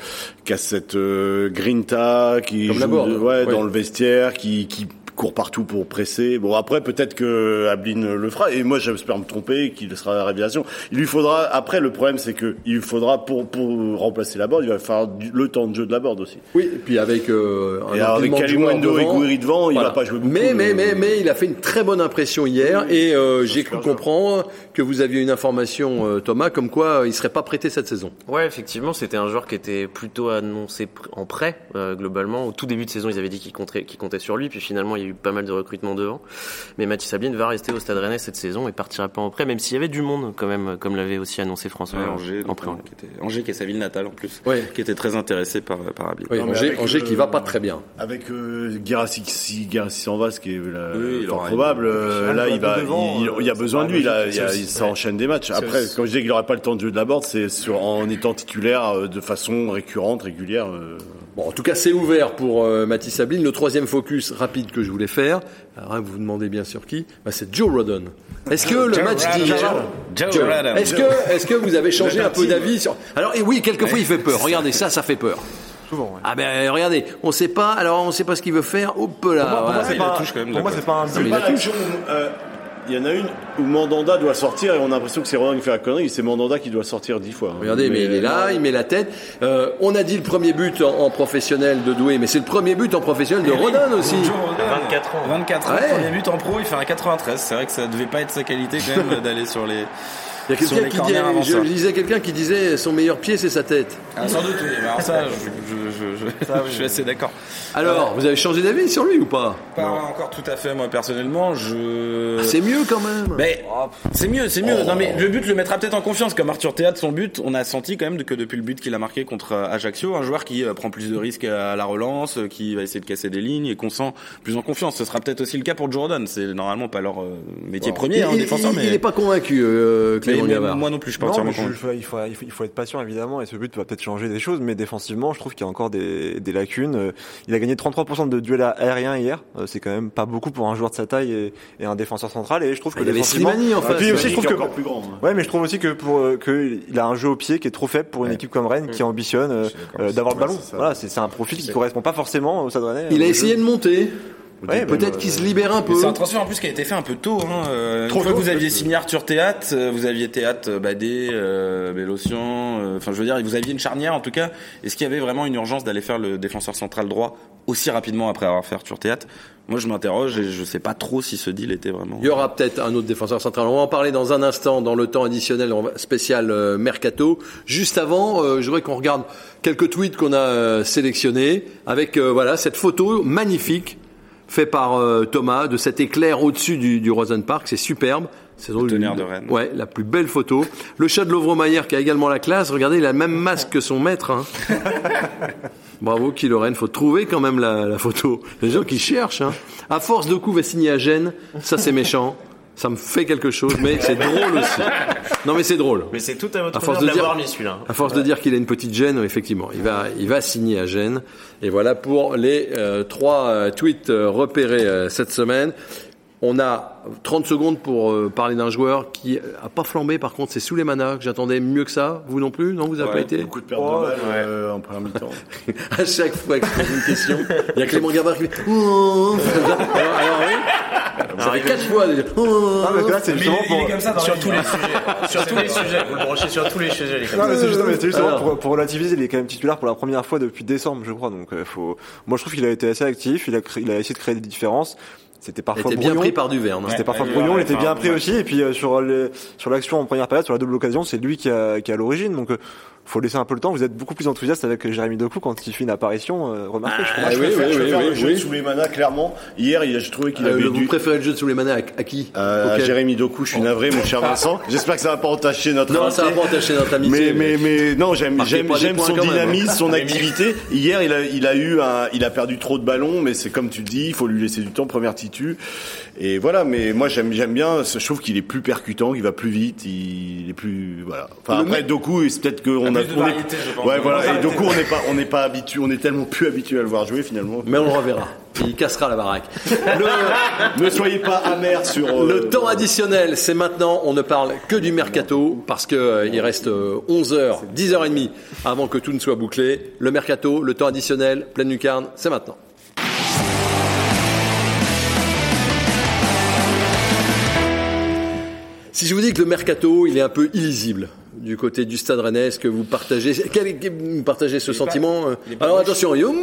qui a cette euh, grinta, qui Comme joue ouais, dans le vestiaire, qui qui court partout pour presser. Bon après peut-être que Ablin le fera et moi j'espère me tromper qu'il sera la révélation. Il lui faudra après le problème c'est que il lui faudra pour pour remplacer la board, il va falloir du- le temps de jeu de la board aussi. Oui, et puis avec euh, un Et alors, avec Kalimundo et devant, Gouiri devant, il va pas jouer beaucoup. Mais, mais, mais, mais, il a fait une très bonne impression hier et euh, j'ai cru comprendre que vous aviez une information, euh, Thomas, comme quoi euh, il serait pas prêté cette saison. Ouais, effectivement, c'était un joueur qui était plutôt annoncé en prêt euh, globalement. Au tout début de saison, ils avaient dit qu'ils comptaient, qu'ils comptaient sur lui, puis finalement, il eu pas mal de recrutements devant. Mais Mathis Sabine va rester au Stade Rennais cette saison et partira pas en prêt, même s'il y avait du monde quand même, comme l'avait aussi annoncé François Ouais, Angers, en prêt. notamment, qui était, Angers qui est sa ville natale en plus, Ouais. qui était très intéressé par, par. Oui, Angers, avec, Angers euh, qui va pas très bien. Avec euh, Guirassi, si Guirassi s'en va, ce qui est la, Oui, il fort aura probable, euh, là il va, devant, il, il y a euh, besoin de lui, là, paraît il y a, logique, il- ça enchaîne des matchs. Après, comme je disais qu'il n'aurait pas le temps de jeu de la board, c'est en étant titulaire euh, de façon récurrente, régulière. Bon, en tout cas, c'est ouvert pour euh, Mathis Sabine. Le troisième focus rapide que je voulais faire, alors hein, vous vous demandez bien sûr qui, bah, c'est Joe Rodon. Est-ce que le match d'hier, est-ce que, est-ce que vous avez changé un peu d'avis sur Alors, et oui, quelquefois il fait peur. Regardez ça, ça fait peur. souvent, ouais. Ah ben regardez, on sait pas, alors on sait pas ce qu'il veut faire. Hop là. Pour moi, voilà. moi, c'est il la pas, touche quand même pour moi, c'est pas un but. Il euh, y en a une où Mandanda doit sortir et on a l'impression que c'est Roland qui fait la connerie. C'est Mandanda qui doit sortir dix fois. Regardez, mais, il est là, il met la tête. Euh, on a dit le premier but en, en professionnel de Doué, mais c'est le premier but en professionnel de Rodin aussi. Joe Rodon, 24 ans. 24 ans, Ouais. premier but en pro, il fait un 93. C'est vrai que ça devait pas être sa qualité quand même d'aller sur les. Il y a Sur quelqu'un les qui dit, je lisais quelqu'un qui disait son meilleur pied c'est sa tête. Ah, sans doute, oui. Mais alors ça, je, je, je, je, je suis assez d'accord. Alors, vous avez changé d'avis sur lui ou pas Pas encore tout à fait, moi personnellement. Je. Ah, C'est mieux quand même. Mais c'est mieux, c'est mieux. Non mais le but le mettra peut-être en confiance. Comme Arthur Théâtre, son but, on a senti quand même que depuis le but qu'il a marqué contre Ajaccio, un joueur qui euh, prend plus de risques à la relance, euh, qui va essayer de casser des lignes et qu'on sent plus en confiance. Ce sera peut-être aussi le cas pour Jordan. C'est normalement pas leur euh, métier premier, hein, il, défenseur, il- mais, il est pas convaincu, euh, Clément mais moi non plus, je suis pas Non, je- il, faut, il, faut, il faut être patient évidemment et ce but va peut-être changer des choses mais défensivement je trouve qu'il y a encore des, des lacunes. Euh, Il a gagné 33% de duels aériens hier, Euh, c'est quand même pas beaucoup pour un joueur de sa taille et, et un défenseur central et je trouve que Ah, Il y avait défensivement- Slimani en puis aussi je trouve que plus grand. hein. Ouais, mais je trouve aussi que pour euh, que il a un jeu au pied qui est trop faible pour une équipe comme Rennes qui ambitionne euh, d'avoir le ballon. Voilà, c'est c'est un profil qui correspond pas forcément au Rennais. Il a essayé de monter. Ouais, Peut-être qu'il se euh, libère un peu. C'est un transfert en plus qui a été fait un peu tôt. Hein. Euh, Trop une fois que vous aviez signé Arthur Théâtre, euh, vous aviez Théâtre, Badé, euh, Bélocian. euh, Enfin, je veux dire, vous aviez une charnière en tout cas. Est-ce qu'il y avait vraiment une urgence d'aller faire le défenseur central droit aussi rapidement après avoir fait Arthur Théâtre Moi, je m'interroge et je sais pas trop si ce deal était vraiment. Il y aura peut-être un autre défenseur central. On va en parler dans un instant dans le temps additionnel spécial mercato. Juste avant, euh, je voudrais qu'on regarde quelques tweets qu'on a sélectionnés avec euh, voilà cette photo magnifique fait par euh, Thomas de cet éclair au-dessus du, du Rosen Park. C'est superbe. C'est drôle. tonnerre de Rennes. Ouais, la plus belle photo. Le chat de Lovromayer qui a également la classe. Regardez, il a le même masque que son maître. Hein. Bravo, Kiloren. Faut trouver quand même la, la photo. Les gens qui cherchent. Hein. À force de coups, va signer à Gênes. Ça, c'est méchant. Ça me fait quelque chose, mais c'est drôle aussi. Non, mais c'est drôle. Mais c'est tout à votre À force de l'avoir mis celui-là. À force de dire qu'il a une petite gêne, effectivement, il va, il va signer à Gênes. Et voilà pour les euh, trois euh, tweets euh, repérés euh, cette semaine. On a 30 secondes pour euh, parler d'un joueur qui a pas flambé. Par contre, c'est Souleymana que j'attendais mieux que ça. Vous non plus Non, vous avez Ouais, pas été? Beaucoup de pertes de balles euh, en première mi-temps. À chaque fois que je pose une question, il y a Clément Gavard qui fait Oh alors, alors, oui. Ça fait quatre fois. déjà. Oh Non, que là, c'est justement pour. Sur tous les sujets. Sur tous les sujets. Vous le branchez sur tous les sujets, les Non, gars. mais c'est justement, mais c'est justement Alors. pour, pour relativiser, il est quand même titulaire pour la première fois depuis décembre, je crois. Donc, euh, faut. Moi, je trouve qu'il a été assez actif. Il a, créé- il a essayé de créer des différences. C'était Il parfois était bien brouillon. pris par Duverne. hein. C'était parfois Ouais, brouillon, ouais, il était enfin, bien pris ouais. aussi. Et puis euh, sur le, sur l'action en première période, sur la double occasion, c'est lui qui a, qui a l'origine. Donc euh, faut laisser un peu le temps. Vous êtes beaucoup plus enthousiaste avec Jérémy Doku quand il fait une apparition. Euh, remarquez, je Moi, je Ah oui, préfère, oui, je préfère oui, le jeu de Souleymana, clairement. Hier, j'ai trouvé qu'il Euh, avait vous dû... préférez le jeu de Souleymana à, à qui? Euh, Jérémy Doku, je suis navré, mon cher Vincent. J'espère que ça va pas entacher notre Non, ça va amitié. pas entacher notre amitié. Mais, mais, mais, non, j'aime, j'aime, son hein. dynamisme, son activité. Hier, il a, il a eu un, il a perdu trop de ballons, mais c'est comme tu le dis, il faut lui laisser du temps, première titu. Et voilà, mais moi, j'aime, j'aime bien, je trouve qu'il est plus percutant, qu'il va plus vite, il est plus, voilà. Enfin, après, Doku, c'est peut-être qu'on a, plus de on est- variété, je pense. ouais, On voilà. va Et arrêter. Doku, on n'est pas, on n'est pas habitué, on est tellement plus habitué à le voir jouer, finalement. Mais on le reverra. Il cassera la baraque. Le, Ne soyez pas amer sur, euh, le temps additionnel, c'est maintenant. On ne parle que du mercato parce que euh, il reste 11h, 10h30 avant que tout ne soit bouclé. Le mercato, le temps additionnel, pleine lucarne, c'est maintenant. Si je vous dis que le mercato, il est un peu illisible du côté du Stade Rennais, est-ce que vous partagez, quel, quel- vous partagez ce sentiment euh Alors attention, yo-.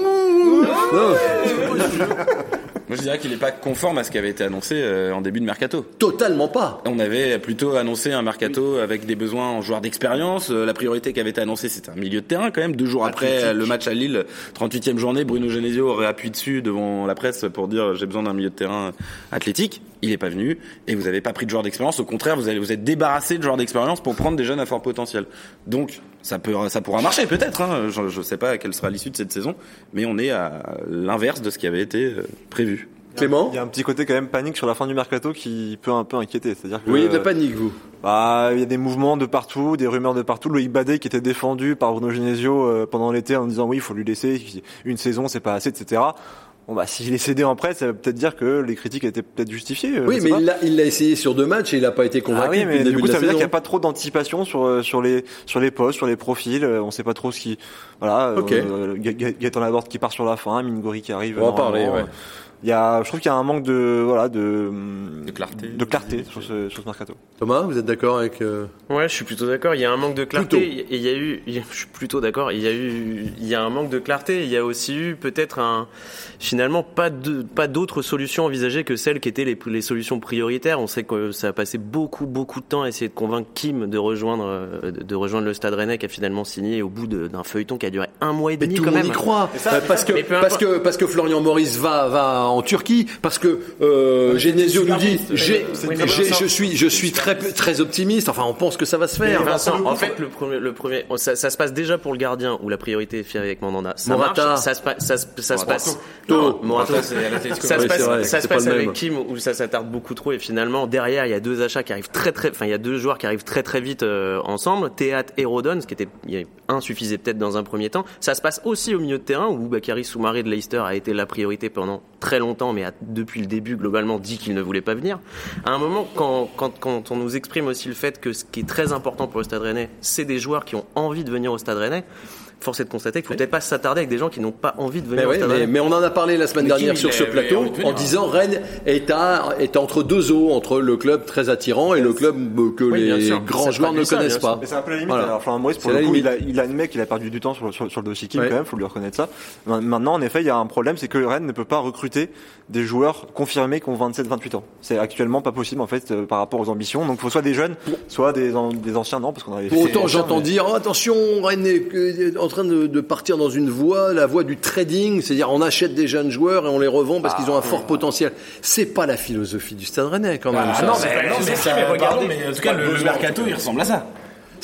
Moi, je dirais qu'il n'est pas conforme à ce qui avait été annoncé euh, en début de mercato. totalement pas. On avait plutôt annoncé un mercato avec des besoins en joueurs d'expérience. Euh, La priorité qui avait été annoncée, c'était un milieu de terrain quand même. Deux jours après euh, le match à Lille, 38e journée, Bruno Genesio aurait appuyé dessus devant la presse pour dire j'ai besoin d'un milieu de terrain athlétique. Il n'est pas venu et vous n'avez pas pris de joueurs d'expérience. Au contraire, vous allez vous êtes débarrassé de joueurs d'expérience pour prendre des jeunes à fort potentiel. Donc ça peut ça pourra marcher peut-être. Hein. Je ne sais pas quelle sera l'issue de cette saison, mais on est à l'inverse de ce qui avait été euh, prévu. Clément Il y a un petit côté quand même panique sur la fin du mercato qui peut un peu inquiéter. C'est-à-dire que Oui, de la panique, vous. bah, il y a des mouvements de partout, des rumeurs de partout. Loïc Badet qui était défendu par Bruno Genesio euh, pendant l'été en disant oui, il faut lui laisser une saison, c'est pas assez, etc. Bon bah s'il est cédé en prêt, ça veut peut-être dire que les critiques étaient peut-être justifiées. euh, Oui, mais il l'a, il l'a essayé sur deux matchs et il n'a pas été convaincu Ah oui, mais du coup, ça veut dire qu'il n'y a pas trop d'anticipation sur euh, sur les sur les postes, sur les profils. euh, On sait pas trop ce qui. Voilà. Ok. Euh, Ga- Ga- Gaëtan Laborde qui part sur la fin, Mingori qui arrive. On va en parler, ouais. Il y a, je trouve qu'il y a un manque de voilà de De clarté. de clarté sur ce sur ce mercato. Thomas, vous êtes d'accord avec euh, Ouais, je suis plutôt d'accord. Il y a un manque de clarté. Plutôt. Et il y a eu, je suis plutôt d'accord. Il y a eu, il y a un manque de clarté. Il y a aussi eu peut-être un, finalement pas de, pas d'autres solutions envisagées que celles qui étaient les, les solutions prioritaires. On sait que ça a passé beaucoup, beaucoup de temps à essayer de convaincre Kim de rejoindre, euh, de rejoindre le Stade Rennais qui a finalement signé au bout de- d'un feuilleton qui a duré un mois et Mais demi tout quand le monde même. y croit. Euh, parce que mais parce que parce que Florian Maurice va va en Turquie, parce que euh, Genesio nous dit j'ai Oui, mais j'ai- Vincent- je suis je suis très très optimiste. Enfin, on pense que ça va se faire. Vincent, en fait, le premier, le premier, ça, ça se passe déjà pour le gardien où la priorité est fière avec Mandanda. Ça Morata. marche, ça se, pa- ça, se- ça se passe. Non, Morata, Morata, ça se passe, vrai, ça se pas passe avec. Kim où ça s'attarde beaucoup trop et finalement derrière il y a deux achats qui arrivent très très, enfin il y a deux joueurs qui arrivent très très vite euh, ensemble, Théâtre et Rodon, ce qui était, un suffisait peut-être dans un premier temps. Ça se passe aussi au milieu de terrain où Bakary Soumaré de Leicester a été la priorité pendant très longtemps, mais a depuis le début globalement dit qu'il ne voulait pas venir. À un moment, quand, quand, quand on nous exprime aussi le fait que ce qui est très important pour le Stade Rennais, c'est des joueurs qui ont envie de venir au Stade Rennais. Force est de constater qu'il faut peut-être pas s'attarder avec des gens qui n'ont pas envie de venir Mais, on en a parlé la semaine Mais dernière sur ce avait plateau en disant Rennes est, à, est entre deux eaux, entre le club très attirant et le club euh, que Oui, les sûr. grands joueurs ne ça, connaissent pas. Mais c'est un peu la limite. Voilà. Alors Florent Maurice, pour le coup, il a, il a admis qu'il a perdu du temps sur, le- sur, sur le dossier Kim quand même, faut lui reconnaître ça. Maintenant, en effet, il y a un problème, c'est que Rennes ne peut pas recruter des joueurs confirmés qui ont 27-28 ans. C'est actuellement pas possible en fait euh, par rapport aux ambitions. Donc, il faut soit des jeunes, soit des, an- des anciens, non, parce qu'on avait. Pour autant, j'entends mais- dire oh, attention, Rennes est euh, train de, de partir dans une voie, la voie du trading, c'est-à-dire on achète des jeunes joueurs et on les revend parce qu'ils ont un fort potentiel. C'est pas la philosophie du Stade Rennais quand même. ça. non, mais, non, mais, ça, pardon, mais en tout cas, le, le mercato, il ressemble à ça.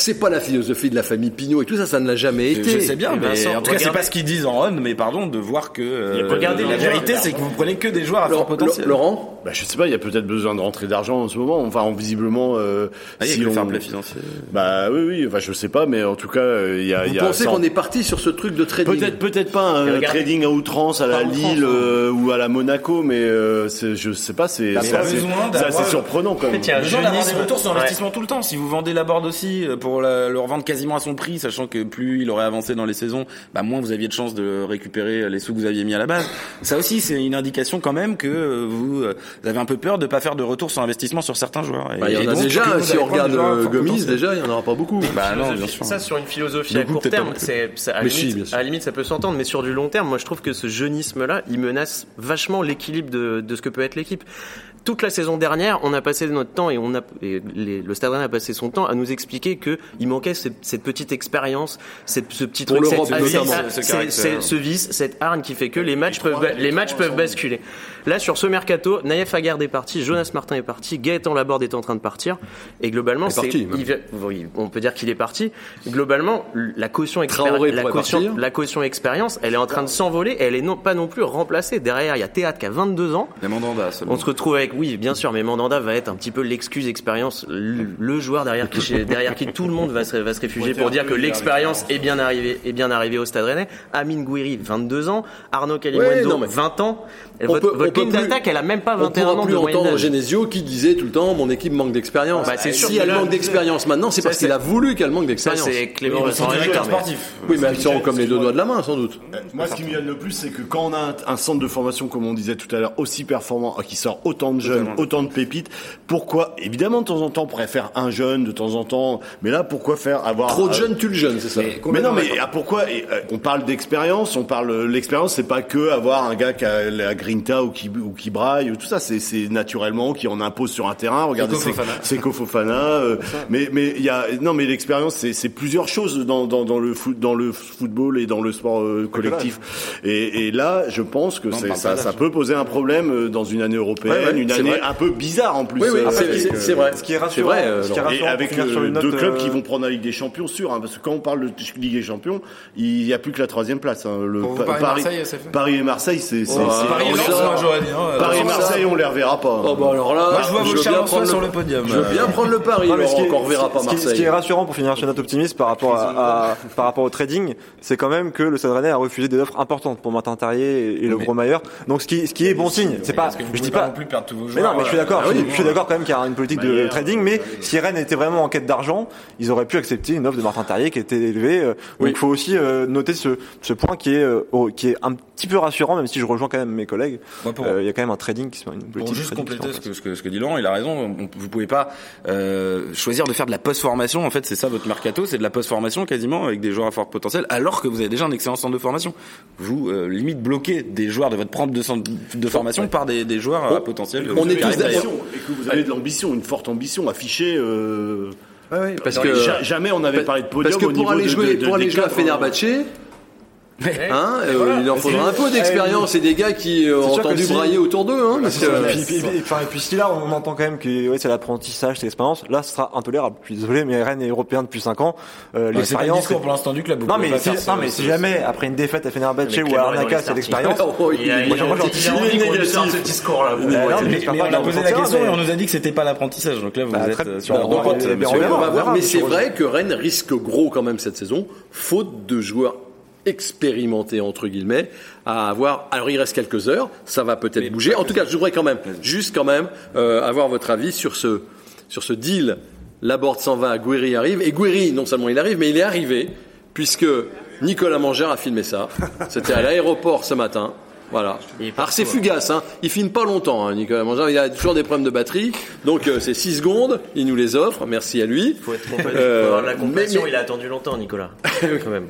C'est pas la philosophie de la famille Pinot et tout ça, ça ne l'a jamais été. Je sais bien, mais Vincent, en tout cas, c'est pas ce qu'ils disent en on, mais pardon de voir que euh, regardez la les vérité, c'est que vous prenez que des joueurs à fort Laurent, potentiel. Laurent Bah, je sais pas, il y a peut-être besoin de rentrer d'argent en ce moment. Enfin, visiblement, euh, Ah, il y a si on- fair financier. Bah oui, oui. Enfin, je sais pas, mais en tout cas, euh, il y a. Vous il y a pensez sans- qu'on est parti sur ce truc de trading Peut-être, peut-être pas un regardez- trading à outrance à la Lille hein. euh, ou à la Monaco, mais euh, je sais pas, c'est assez, surprenant quand même. fait, il y a un besoin d'avoir des retours sur investissement tout le temps. Si vous vendez la board aussi euh, pour le revendre quasiment à son prix, sachant que plus il aurait avancé dans les saisons, bah moins vous aviez de chances de récupérer les sous que vous aviez mis à la base. Ça aussi, c'est une indication quand même que euh, vous, euh, vous avez un peu peur de pas faire de retour sur investissement sur certains joueurs. Et- Bah, Il y en et a donc, que déjà, vous si on regarde joueurs euh, Gomis, déjà, il n'y en aura pas beaucoup. Bah non, bien sûr. Ça, sur une philosophie à court terme, c'est, c'est- à, limite, à la limite, ça peut s'entendre, mais sur du long terme, moi, je trouve que ce jeunisme-là, il menace vachement l'équilibre de, de ce que peut être l'équipe. Toute la saison dernière, on a passé notre temps et on a, et les- le Stade a passé son temps à nous expliquer que il manquait cette, cette petite expérience, cette, ce petit truc, cette- Ce ce vice, cette hargne qui fait que les matchs peuvent, les matchs peuvent basculer. Là, sur ce mercato, Naïef Aguerd est parti, Jonas Martin est parti, Gaëtan Laborde est en train de partir, et globalement, Est c'est, on peut dire qu'il est parti. Globalement, la caution, Traoré la caution, la caution expérience, elle est en train de s'envoler, et elle est non, pas non plus remplacée. Derrière, il y a Théâtre qui a 22 ans. Les Mandanda seulement. On se retrouve avec, oui, bien sûr, mais Mandanda va être un petit peu l'excuse expérience, le, le joueur derrière qui, derrière qui tout le monde va se, va se réfugier pour dire que l'expérience est bien arrivée, est bien arrivée au Stade Rennais. Amine Gouiri, 22 ans. Arnaud Ouais, Calimundo, non, mais 20 ans. Et on votre peut- on votre ligne plus- d'attaque, elle a même pas On 21 pourra ans plus de moyenne entendre. Genesio qui disait tout le temps mon équipe manque d'expérience. Bah, c'est sûr si elle manque d'expérience maintenant, c'est parce qu'il a voulu qu'elle manque d'expérience. c'est Clément Vincent directeur sportif. Oui, mais ils sont comme les deux doigts de la main, sans doute. Moi, ce qui me gêne le plus, c'est que quand on a un, centre de formation, comme on disait tout à l'heure, aussi performant, euh, qui sort autant de jeunes, autant de pépites, pourquoi Évidemment, de temps en temps, on pourrait faire un jeune, de temps en temps, mais là, pourquoi faire avoir Trop de euh, jeunes, tu le jeune, c'est ça. mais non, mais ah, pourquoi euh, On parle d'expérience, on parle l'expérience, c'est pas que avoir un gars qui a la grinta ou qui ou qui braille ou tout ça, c'est c'est naturellement qui en impose sur un terrain. Regardez, c'est Fofana. c'est Kofofana. euh, mais mais il y a non, mais l'expérience, c'est c'est plusieurs choses dans dans dans le foot, dans le football et dans le sport euh, collectif. Et, et là, je pense que Non, c'est ça ça peut poser un problème euh, dans une année européenne, Ouais, ouais, une c'est année vrai. un peu bizarre en plus. Oui, oui, euh, c'est- c'est- c'est vrai. Ce qui est C'est rassurant, vrai, euh, ce qui est Laurent. et rassurant avec euh, note, deux clubs euh, qui vont prendre la Ligue des Champions sûr, hein, parce que quand on parle de Ligue des Champions, il n'y a plus que la troisième place. Hein. Le Pour vous, Pa- Paris-Marseille, c'est fait Paris et Marseille, c'est c'est- Oh, c'est- Paris et on- Lens, ça- dit. hein. Marseille, on les reverra pas. Oh, bah alors là, Moi, je vois vos veux bien Charleroi prendre sur le- podium. Je veux bien prendre le pari, Non, mais ce qui Laurent, est- qu'on reverra pas ce qui- Ce qui Marseille. est rassurant pour finir sur une note optimiste par rapport à, à- par rapport au trading, c'est quand même que le Stade Rennais a refusé des offres importantes pour Martin Terrier et, et le Mais- Maillard. Donc ce qui, ce qui est bon signe. C'est pas, Parce que vous je dis pouvez pas. non plus perdre tous vos Mais joueurs. non, mais je suis d'accord. euh, je, je suis d'accord quand même qu'il y a une politique de trading. Mais si Rennes était vraiment en quête d'argent, ils auraient pu accepter une offre de Martin Terrier qui était élevée. euh. Donc il faut aussi euh, noter ce, ce point qui est, euh, au- qui est un petit peu rassurant, même si je rejoins quand même mes collègues. Euh, Il y a quand même un trading qui se une Pour juste compléter ce que, ce, que, ce que dit Laurent, il a raison. On- vous pouvez pas euh, choisir de faire de la post-formation. En fait, c'est ça votre mercato, c'est de la post-formation quasiment avec des joueurs à fort potentiel, alors que vous avez déjà un excellent centre de formation. Vous euh, limite bloquez des joueurs de votre propre de centre de formation par des, des joueurs à On- potentiel. on est tous d'accord. Et que vous avez de l'ambition, une forte ambition affichée. Euh... Ouais, parce que jamais on avait parlé de podium parce que au pour niveau aller de- jouer de- de- pour aller jouer à cadres, Fenerbahçe, hein, euh, il en faudra un peu d'expérience et des gars qui euh, ont C'est entendu si- brailler autour d'eux, hein, parce que Et puis, et puis- et- enfin, et puis si là on entend quand même que ouais, c'est l'apprentissage, c'est l'expérience, là ce sera intolérable. Je suis désolé, mais Rennes est européen depuis 5 ans. Euh, c'est le l'expérience. discours pour l'instant du club. Non mais, si, non, mais c'est- si jamais après une défaite à Fenerbahçe Mais ou à Arnaca c'est l'expérience. Oh, il- ce discours-là. Non, Mais, on a posé la ressortir, question et on nous a dit que c'était pas l'apprentissage. Donc là, vous Bah, êtes euh, sur bah, va- euh, Mais c'est vrai que Rennes risque gros quand même cette saison, faute de joueurs expérimentés entre guillemets à avoir alors il reste quelques heures ça va peut-être bouger. en tout cas je voudrais quand même juste quand même euh, avoir votre avis sur ce sur ce deal. Laborde s'en va Guéry arrive et Guéry non seulement il arrive mais il est arrivé puisque Nicolas Mangère a filmé ça. C'était à l'aéroport ce matin voilà. Alors c'est fugace, hein. Il filme pas longtemps, hein, Nicolas Mangin. Il a toujours des problèmes de batterie, donc euh, c'est 6 secondes. Il nous les offre. Merci à lui. Faut être. Euh, Faut avoir de la compassion. mais- mais- Il a attendu longtemps, Nicolas. Quand même.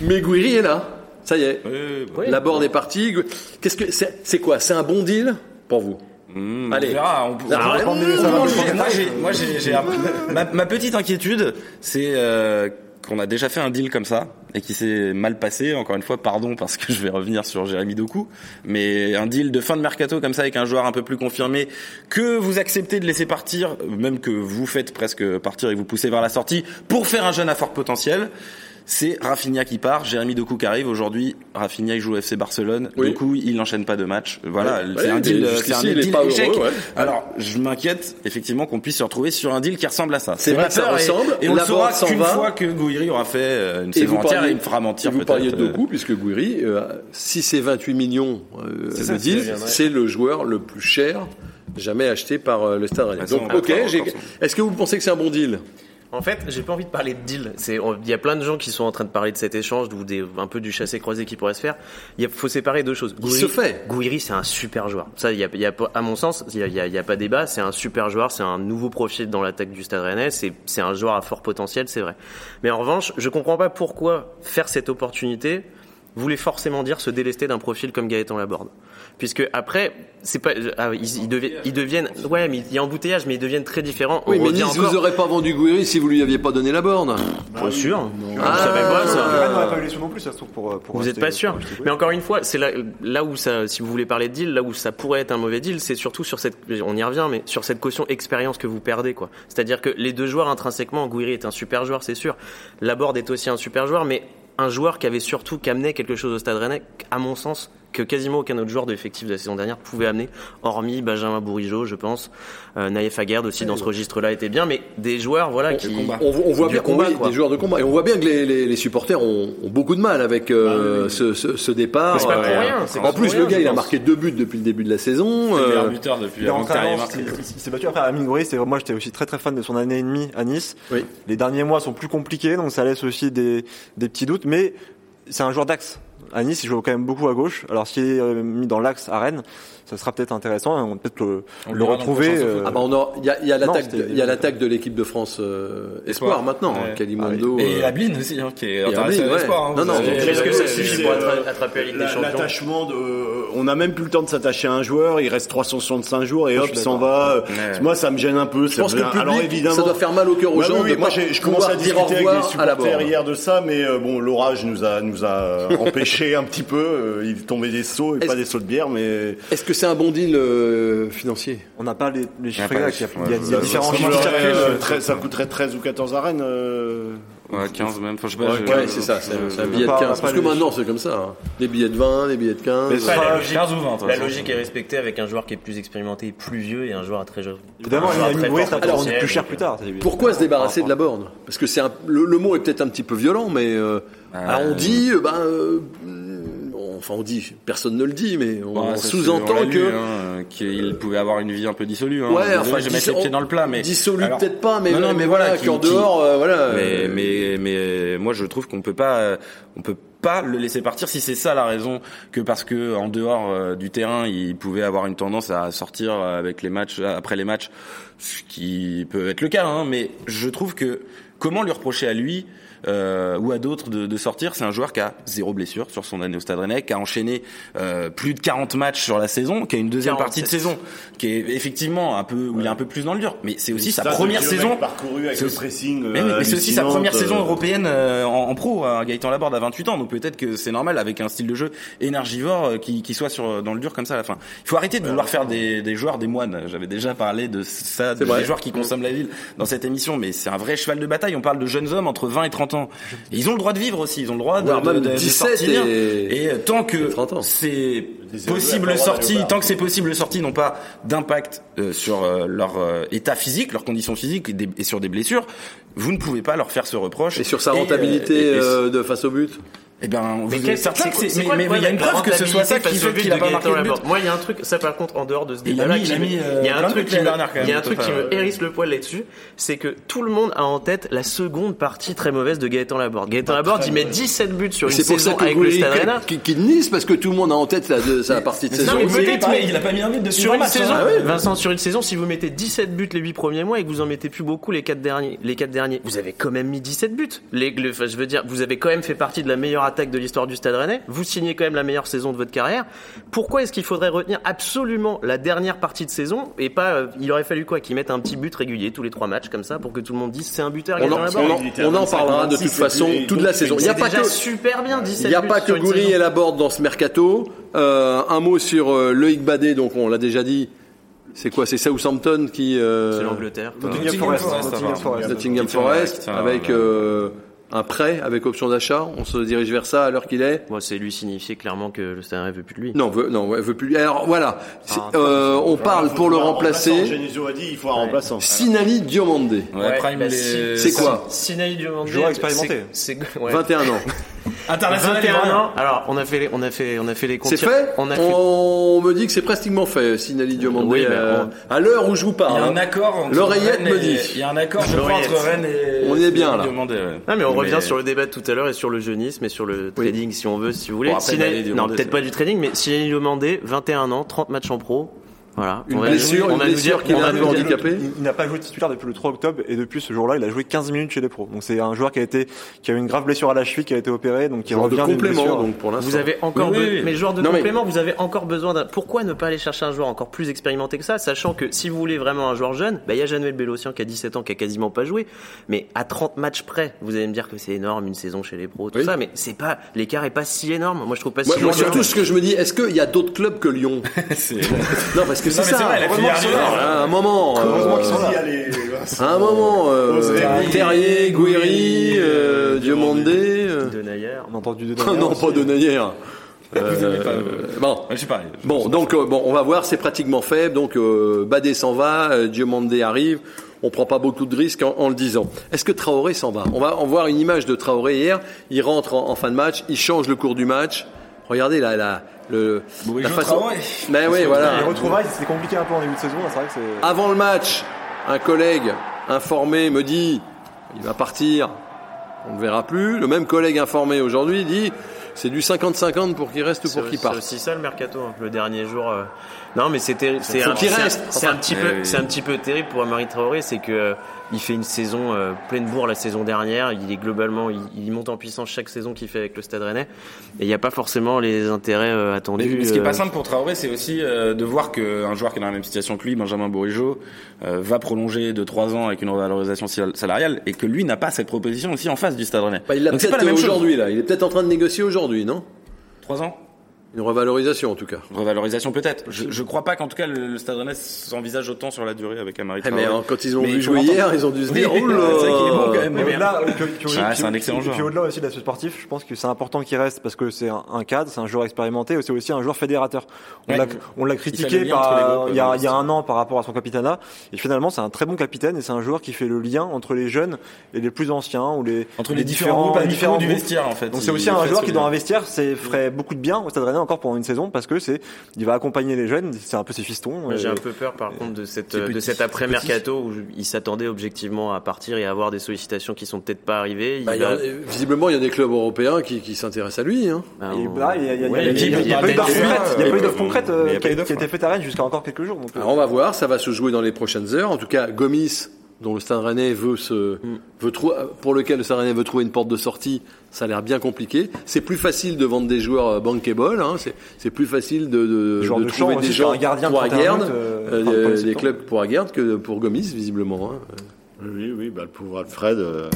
Mais Guiri est là. Ça y est. Oui, bah, La board est partie. Qu'est-ce que c'est C'est quoi? C'est un bon deal pour vous? Hmm, Allez. On verra. On, Ah, on- moi, j'ai- moi, j'ai, moi, j'ai, ma, ma petite inquiétude, c'est euh, qu'on a déjà fait un deal comme ça et qui s'est mal passé. Encore une fois, pardon parce que je vais revenir sur Jérémy Doku, mais un deal de fin de mercato comme ça avec un joueur un peu plus confirmé que vous acceptez de laisser partir, même que vous faites presque partir et vous poussez vers la sortie pour faire un jeune à fort potentiel c'est Rafinha qui part, Jérémy Doku qui arrive. Aujourd'hui, Rafinha il joue au FC Barcelone. Oui. Doku il n'enchaîne pas de match. Voilà, Ouais. c'est Ouais, un deal, c'est un deal pas échec. heureux, ouais. Alors, je m'inquiète effectivement qu'on puisse se retrouver sur un deal qui ressemble à ça. C'est vrai ça peur et- ressemble. Et, on saura qu'une fois que Gouiri aura fait euh, une Et saison entière il me fera mentir vous parliez de euh, Doku, puisque Gouiri, euh, si c'est 28 millions euh, ça, le deal, c'est le joueur le plus cher jamais acheté par le Stade Rennais. Ah, on Donc, ok, est-ce que vous pensez que c'est un bon deal? En fait, j'ai pas envie de parler de deal. Il y a plein de gens qui sont en train de parler de cet échange ou des, un peu du chassé-croisé qui pourrait se faire. Il faut séparer deux choses. Il se fait. Gouiri, c'est un super joueur. Ça, il y a, y à mon sens, il y a, y a- il y a pas débat. C'est un super joueur. C'est un nouveau profil dans l'attaque du Stade Rennais. C'est, c'est un joueur à fort potentiel, c'est vrai. Mais en revanche, je comprends pas pourquoi faire cette opportunité voulait forcément dire se délester d'un profil comme Gaëtan Laborde. Puisque après, c'est pas, ah, ils, ils deviennent, ils deviennent, ouais, mais il y a embouteillage, mais ils deviennent très différents. Oui, On mais Nice encore- vous aurait pas vendu Gouiri si vous lui aviez pas donné la borne. Pas sûr. Ah, savais pas ça. Rennes n'aurait pas eu les sous non plus, ça se trouve, pour, pour Vous n'êtes pas sûr. Mais encore une fois, c'est là, là où ça, si vous voulez parler de deal, là où ça pourrait être un mauvais deal, c'est surtout sur cette, on y revient, mais sur cette caution expérience que vous perdez, quoi. C'est-à-dire que les deux joueurs intrinsèquement, Gouiri est un super joueur, c'est sûr. Laborde est aussi un super joueur, mais un joueur qui avait surtout qu'amener quelque chose au Stade Rennais, à mon sens, que quasiment aucun autre joueur de l'effectif de la saison dernière pouvait amener, hormis Benjamin Bourigeau, je pense. Euh, Naïef Aguerd aussi dans ce registre-là était bien, mais des joueurs, voilà, qui, On, on voit bien combat, oui, des joueurs de combat et on voit bien que les, les, les supporters ont, ont beaucoup de mal avec euh, ce, ce, ce départ. Mais c'est pas pour Euh, rien, en pas pour plus, rien, le gars, il a marqué deux buts depuis le début de la saison. c'est le meilleur euh, buteur depuis Il il, s'est battu après Amine Gouiri, c'était moi j'étais aussi très très fan de son année et demie à Nice. Oui. Les derniers mois sont plus compliqués, donc ça laisse aussi des, des petits doutes, mais c'est un joueur d'axe. À Nice, il joue quand même beaucoup à gauche. Alors s'il est euh, mis dans l'axe à Rennes, ça sera peut-être intéressant. On va peut-être le, On le le retrouver. euh, Ah bah on a, il y a, il y a l'attaque, il y a l'attaque de l'équipe de France euh, espoir maintenant, Ouais. hein, Kalimundo. Et euh, Ablin aussi, hein, qui est Ablin, international ouais. espoir. hein, Non, non, Est-ce que ça suffit pour euh, attra- attraper la Ligue des Champions L'attachement de, on n'a même plus le temps de s'attacher à un joueur, il reste 365 jours et hop, il s'en va. Ouais. Moi, ça me gêne un peu. je pense que le Alors évidemment, ça doit faire mal au cœur aux Ouais, gens oui, moi je commençais à discuter avec les supporters hier de ça, mais euh, bon, l'orage nous a nous a euh, empêché un petit peu. euh, Il tombait des seaux et pas des seaux de bière, mais Est-ce que c'est un bon deal euh, financier on n'a pas les, les chiffres exacts. Il y a- il y a, il y a différents ça, chiffres euh, très- ça coûterait 13 ou 14 à Rennes. euh, Ouais, 15 même. Enfin, je sais pas. Ouais, c'est ça, c'est un, billet de pas- 15. pas Parce que maintenant, c'est comme ça. hein. Des billets de 20, des billets de 15. Mais Ouais, ça- la logique, 15 ou 20, toi, la ça. logique est respectée avec un joueur qui est plus expérimenté et plus vieux et un joueur à très jeune. Évidemment, un joueur Amine très Gouiri fort sera peut-être potentiel. plus cher plus tard. Pourquoi se débarrasser de la borne? Parce que c'est un, le, mot est peut-être un petit peu violent, mais euh, alors on dit, euh, ben, euh, enfin on dit, personne ne le dit, mais on, Ouais, sous-entend que hein, qu'il pouvait avoir une vie un peu dissolue. Hein. Ouais, enfin, je mettre les pieds dans le plat, mais dissolu Alors, peut-être pas, mais, non, non, mais, mais voilà, qu'en qui- dehors, euh, voilà. mais, euh, mais mais moi je trouve qu'on peut pas euh, on peut pas le laisser partir si c'est ça la raison que parce que en dehors euh, du terrain il pouvait avoir une tendance à sortir avec les matchs après les matchs ce qui peut être le cas hein, mais je trouve que comment lui reprocher à lui euh, ou à d'autres de, de sortir c'est un joueur qui a zéro blessure sur son année au Stade Rennais qui a enchaîné euh, plus de 40 matchs sur la saison qui a une deuxième partie de 47. saison qui est effectivement un peu où il est un peu plus dans le dur mais c'est aussi sa première saison parcouru avec C'est le aussi- pressing. mais oui, euh, mais c'est aussi sa première saison euh, européenne euh, en, en pro. hein. Gaëtan Laborde a 28 ans, donc peut-être que c'est normal avec un style de jeu énergivore euh, qui, qui soit sur dans le dur comme ça à la fin. Il faut arrêter de vouloir faire des, des joueurs des moines. J'avais déjà parlé de ça, de- des joueurs qui consomment la ville dans cette émission, mais c'est un vrai cheval de bataille. On parle de jeunes hommes entre 20 et 30 ans. Et ils ont le droit de vivre aussi. Ils ont le droit de, Voire de- même de- de 17 sortir. et- Et euh, tant que 30 ans. c'est possible Florent tant que ces possibles sorties n'ont pas d'impact euh, sur euh, leur euh, état physique, leurs conditions physiques et, des- et sur des blessures, vous ne pouvez pas leur faire ce reproche. et sur sa euh, rentabilité et- et- euh, de face au but. Eh ben, vous Mais êtes quel- certain que c'est, mais, le il y a une preuve que ce soit ça qui fait but qu'il a de pas Gaëtan marqué de but. Laborde Moi, il y a un truc, ça par contre, en dehors de ce débat-là, il euh, il y a un de truc qui me, l'année dernière, quand il y a un même, truc qui Total. me hérisse le poil là-dessus, c'est que tout le monde a en tête la seconde partie très mauvaise de Gaëtan Laborde. Gaëtan Laborde, il met 17 buts sur une C'est pour ça saison avec le Stade Rennais. qui, qui Nice parce que tout le monde a en tête la, de, sa partie de saison. Non, mais peut-être, mais il a pas mis un but depuis Sur une saison, hein. Vincent, sur une saison, si vous mettez 17 buts les 8 premiers mois et que vous en mettez plus beaucoup les 4 derniers, les quatre derniers, vous avez quand même mis 17 buts. Les, le- je veux dire, vous avez quand même fait partie de la meilleure attaque de l'histoire du Stade Rennais. Vous signez quand même la meilleure saison de votre carrière. Pourquoi est-ce qu'il faudrait retenir absolument la dernière partie de saison et pas euh, Il aurait fallu quoi Qu'il mette un petit but régulier tous les trois matchs comme ça pour que tout le monde dise c'est un buteur. On en, la on en- on en parlera de toute façon toute la saison. Il n'y a pas déjà que super bien. 17 Il n'y a pas que Goury et Laborde dans ce mercato. Euh, un mot sur euh, Loïc Badet, donc on l'a déjà dit. C'est quoi C'est Southampton qui euh, C'est l'Angleterre. Nottingham Forest. Nottingham. Forest. La- Forest la- avec euh, un prêt avec option d'achat. On se dirige vers ça à l'heure qu'il est. Moi, c'est lui signifier clairement que le Stade veut plus de lui. Non, veut, non, ouais, veut plus. Alors voilà, Ah, euh, on parle pour le remplacer. Genesio a dit il faut un remplaçant. Sinali Diomandé, Ouais, Prime, bah, les- C'est quoi Sinaï Diomandé. Joueur expérimenté. C'est c'est- ouais. 21 ans. International 21 ans. Alors, on a fait les, on a fait, on a fait les comptes. C'est fait On a fait. On me dit que c'est pratiquement fait, Sinali Diomandé. Oui, mais euh, on- à l'heure où je vous Il y a parle. un accord entre L'oreillette me dit. Il y a un accord, je crois, entre Rennes et. On est bien, là. Ouais. Non, mais on revient sur le débat de tout à l'heure et sur le jeunisme et sur le trading, si on veut, si vous voulez. Bon, après, non, peut-être pas du trading, mais Sinali Diomandé, 21 ans, 30 matchs en pro. Voilà. Une On blessure, on nous blessure qui l'a handicapé. Il, il n'a pas joué titulaire depuis le 3 octobre et depuis ce jour-là, il a joué 15 minutes chez les pros. Donc c'est un joueur qui a été qui a eu une grave blessure à la cheville, qui a été opéré, donc qui Genre de revient d'une complément, donc pour l'instant. Vous avez encore, Oui, oui, be- oui. mais joueur de Non, mais- complément, vous avez encore besoin d'un. Pourquoi ne pas aller chercher un joueur encore plus expérimenté que ça, sachant que si vous voulez vraiment un joueur jeune, bah il y a Januel Bélocian qui a 17 ans, qui a quasiment pas joué, mais à 30 matchs près, vous allez me dire que c'est énorme une saison chez les pros, tout Oui. ça, mais c'est pas l'écart est pas si énorme. Moi je trouve pas Moi, si. moi, énorme. surtout ce que je me dis, est-ce qu'il y a d'autres clubs que Lyon C'est- Non, parce que c'est ça. c'est vrai, la à un moment, euh, Heureusement qu'ils sont là. À un moment, euh, Terrier, euh, Diomandé. euh, De Nayer. On a entendu de non, pas de Nayer. Vous avez pas- Euh, bon. Ouais, je sais pas. Bon, donc euh, bon, on va voir, c'est pratiquement fait. Donc euh, Badé s'en va, euh, Diomandé arrive. On prend pas beaucoup de risques en, en le disant. Est-ce que Traoré s'en va? On va en voir une image de Traoré hier. Il rentre en, en fin de match, il change le cours du match. Regardez là, là le, Bourigeau, la façon. Mais oui, voilà. Les retrouvailles, c'était compliqué un peu en début de saison. C'est vrai que c'est. Avant le match, un collègue informé me dit il va partir, on ne le verra plus. Le même collègue informé aujourd'hui dit c'est du 50-50 pour qu'il reste ou C'est pour qu'il c'est parte. aussi ça le mercato, hein, le dernier jour. euh. Non, mais c'était c'est un, c'est un- c'est petit Eh peu oui. c'est un petit peu terrible pour Amari Traoré, c'est que euh, il fait une saison euh, pleine bourre la saison dernière. Il est globalement il, il monte en puissance chaque saison qu'il fait avec le Stade Rennais et il n'y a pas forcément les intérêts euh, Mais, attendus. mais ce qui est pas simple pour Traoré, c'est aussi euh, de voir qu'un joueur qui est dans la même situation que lui, Benjamin Bourigeau, euh, va prolonger de 3 ans avec une revalorisation sal- salariale et que lui n'a pas cette proposition aussi en face du Stade Rennais. Bah, il l'a Donc c'est peut-être pas la même chose. aujourd'hui là. Il est peut-être en train de négocier aujourd'hui, non? 3 ans? Une revalorisation en tout cas. Revalorisation peut-être. Je, je crois pas qu'en tout cas le, le Stade Rennais s'envisage autant sur la durée avec Amari Eh, mais euh, quand ils ont Mais vu jouer hier, ils ont dû se dire oui, oh là c'est bon quand même. Au-delà, Ah, c'est un excellent joueur. Puis au-delà aussi de l'aspect sportif, je pense que c'est important qu'il reste parce que c'est un, un cadre, c'est un joueur expérimenté, c'est aussi un joueur fédérateur. On Ouais. l'a, on critiqué par, il y a, euh, il y a un an par rapport à son capitanat, et finalement c'est un très bon capitaine et c'est un joueur qui fait le lien entre les jeunes et les plus anciens ou les Entre les, différents, groupes différents du groupes. vestiaire en fait. Donc c'est aussi un joueur qui un vestiaire, c'est ferait beaucoup de bien au Stade Rennais encore pendant une saison parce que c'est, il va accompagner les jeunes, c'est un peu ses fistons. J'ai un peu peur par contre de cette de cet après mercato où il s'attendait objectivement à partir et à avoir des sollicitations qui sont peut-être pas arrivées. Il Bah, il a- visiblement, il y a des clubs européens qui, qui s'intéressent à lui. Hein. bah, on- là, il y a, pas eu d'offre des concrète, qui a été faite à Rennes jusqu'à encore quelques jours. euh, on va voir, ça va se jouer dans les prochaines heures. En tout cas, Gomis, dont le Stade Rennais veut se, veut trou- pour lequel le Stade Rennais veut trouver une porte de sortie, ça a l'air bien compliqué. C'est plus facile de vendre des joueurs euh, bankable, hein. c'est, c'est plus facile de, de, de de trouver champ des de pour 31 Aguerd, minutes, euh, euh, des clubs pour Aguerd que pour Gomis, visiblement. Hein. Oui, oui, bah, le pauvre Alfred. euh,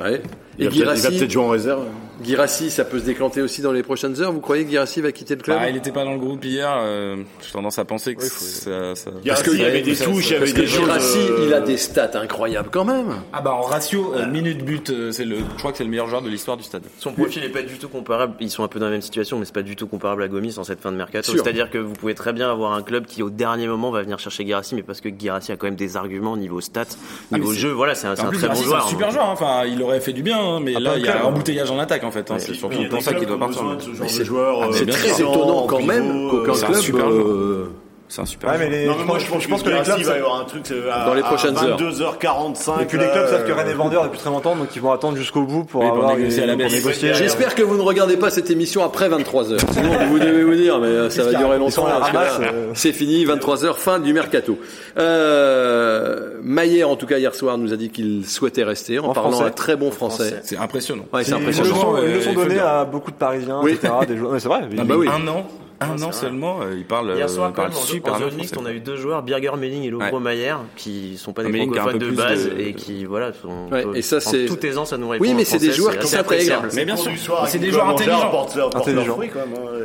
Ouais. Il, Et va peut-être, il va peut-être jouer en réserve. Guirassi, ça peut se déclencher aussi dans les prochaines heures. Vous croyez que Guirassi va quitter le club Bah, il était pas dans le groupe hier. euh, J'ai tendance à penser que ça, ça- Parce qu'il y avait des touches, il y avait Parce que des choses. Guirassi, euh, il a des stats incroyables quand même. Ah bah en ratio euh, minute but, euh, c'est le, je crois que c'est le meilleur joueur de l'histoire du stade. Son profil est pas du tout comparable. Ils sont un peu dans la même situation, mais c'est pas du tout comparable à Gomis en cette fin de mercato. C'est-à-dire que vous pouvez très bien avoir un club qui au dernier moment va venir chercher Guirassi, mais parce que Guirassi a quand même des arguments niveau stats, Ah, niveau jeu. Voilà, c'est un, très bon joueur. c'est un super joueur. hein. Enfin, il aurait fait du bien, hein, mais Ah, là pas il y a un embouteillage en attaque en fait. hein. C'est surtout pour ça qu'il doit partir. Mais c'est- euh, très étonnant quand même qu'aucun euh, c'est un club euh, c'est un super Ouais, mais joueur. les, Non, mais moi, je pense, je pense que les clubs, il va y avoir un truc euh, à, Dans les à prochaines heures. 22h45. et puis les clubs là, savent que euh, Rennes est vendeur depuis très longtemps, donc ils vont attendre jusqu'au bout pour Oui, pour avoir négocier à la pour baisse. négocier. J'espère que vous ne regardez pas cette émission après 23h. Sinon, vous devez vous dire, mais euh, ça va durer longtemps. à euh. C'est fini, 23h, fin du mercato. Euh, Maillère, en tout cas, hier soir, nous a dit qu'il souhaitait rester en, En parlant français. un très bon français. C'est impressionnant. Ouais, c'est Ils le impressionnant. sont, ils le euh, sont donnés à beaucoup de Parisiens, Oui. etc. Des joueurs, mais c'est vrai. Ah bah oui. Un an, un an seulement, euh, il parle, Hier euh, soir, il quand parle même, en, super en zone mixte, on a eu deux joueurs, Birger Melling et Lovro Ouais. Maillère, qui sont pas des Melling francophones de base de- et qui, voilà, sont, Ouais, et ça, en c'est- aisance à nous répondre Oui, mais c'est des joueurs qui s'intègrent. Mais bien sûr, c'est des joueurs intelligents.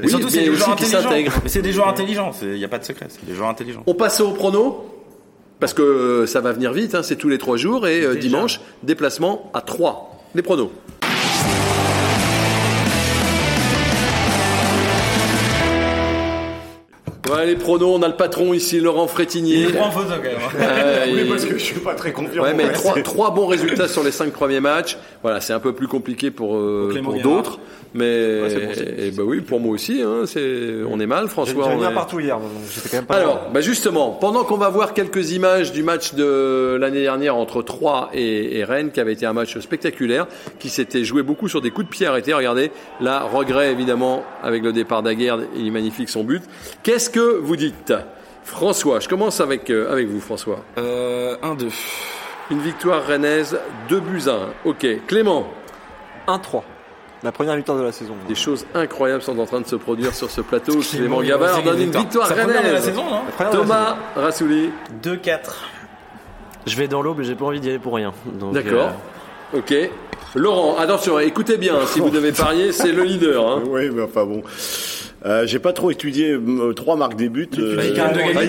surtout, c'est des joueurs qui intelligents. s'intègrent. Mais c'est des joueurs intelligents. Il n'y a pas de secret. C'est des joueurs intelligents. On passe au prono parce que euh, ça va venir vite, hein, c'est tous les trois jours et euh, dimanche déplacement à 3. Les pronos. Ouais, les pronos, on a le patron ici, Laurent Frétinier. Il prend en photo quand même. Euh, Oui, il- parce que je suis pas très confiant. Ouais, mais Ouais, trois, trois bons résultats sur les cinq premiers matchs. Voilà, c'est un peu plus compliqué pour, euh, pour d'autres. Mais c'est bon, c'est bon, eh ben oui, pour moi aussi, hein, c'est, on est mal, François. j'ai on bien est- partout hier, donc j'étais quand même pas Alors, bah justement, pendant qu'on va voir quelques images du match de l'année dernière entre Troyes et, et Rennes, qui avait été un match spectaculaire, qui s'était joué beaucoup sur des coups de pied arrêtés. Regardez, là, regret évidemment avec le départ d'Aguerre, il est magnifique son but. Qu'est-ce que vous dites François, je commence avec, euh, avec vous François. Euh, 1-2. Une victoire rennaise, 2 buts à 1. Ok, Clément, 1-3. La première mi-temps de la saison. des choses incroyables sont en train de se produire sur ce plateau. Clément Gavard donne une victoire première de la rennaise. saison, La Thomas Rassouli, 2-4. Je vais dans l'aube et j'ai pas envie d'y aller pour rien. D'accord. euh, Ok. Laurent, attention, écoutez bien, si vous devez parier, c'est le leader. Hein. Oui, mais enfin bon. Euh, j'ai pas trop étudié euh, trois marques des buts. euh, Il a il a-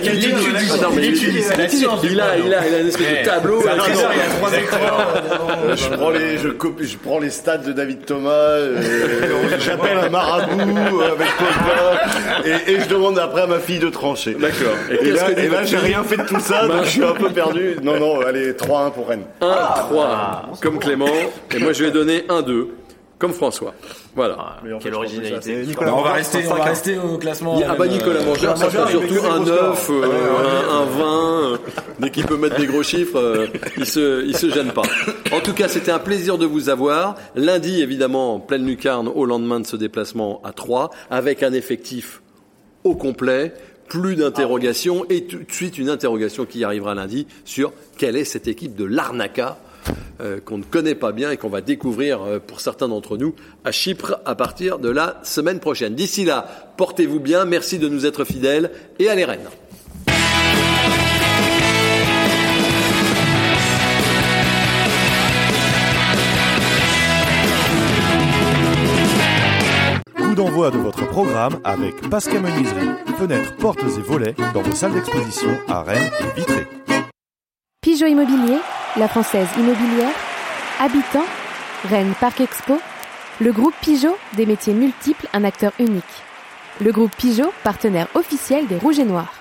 Il. Ah a, une espèce de tableau. Il a trois écrans. Euh, je prends les, je copie, je prends les stats de David Thomas, j'appelle un marabout avec Pogba, et, et je demande après à ma fille de trancher. D'accord. Et là, et là, j'ai rien fait de tout ça, donc je suis un peu perdu. Non, non, allez, 3-1 pour Rennes. 1-3, comme Clément. Et moi, je vais donner 1-2, comme François. Voilà. ah, Mais en fait, quelle originalité. Nicolas Bah, on va rester, on 35, va rester au classement. Ah bah Nicolas euh, Mangeur, ça met surtout un gros 9, scores. euh, un, un 20. euh, Dès qu'il peut mettre des gros chiffres, euh, il se, il se gêne pas. En tout cas, c'était un plaisir de vous avoir. Lundi, évidemment, en pleine lucarne au lendemain de ce déplacement à 3, avec un effectif au complet, plus d'interrogations et tout de suite une interrogation qui arrivera lundi sur quelle est cette équipe de l'Arnaca euh, qu'on ne connaît pas bien et qu'on va découvrir euh, pour certains d'entre nous à Chypre à partir de la semaine prochaine. D'ici là, portez-vous bien, merci de nous être fidèles et allez Rennes. Coup d'envoi de votre programme avec Pascal Menuiserie, fenêtres, portes et volets dans vos salles d'exposition à Rennes et Vitré. Pigeot Immobilier, la française immobilière, Habitant, Rennes Parc Expo, le groupe Pigeot, des métiers multiples, un acteur unique. Le groupe Pigeot, partenaire officiel des Rouges et Noirs.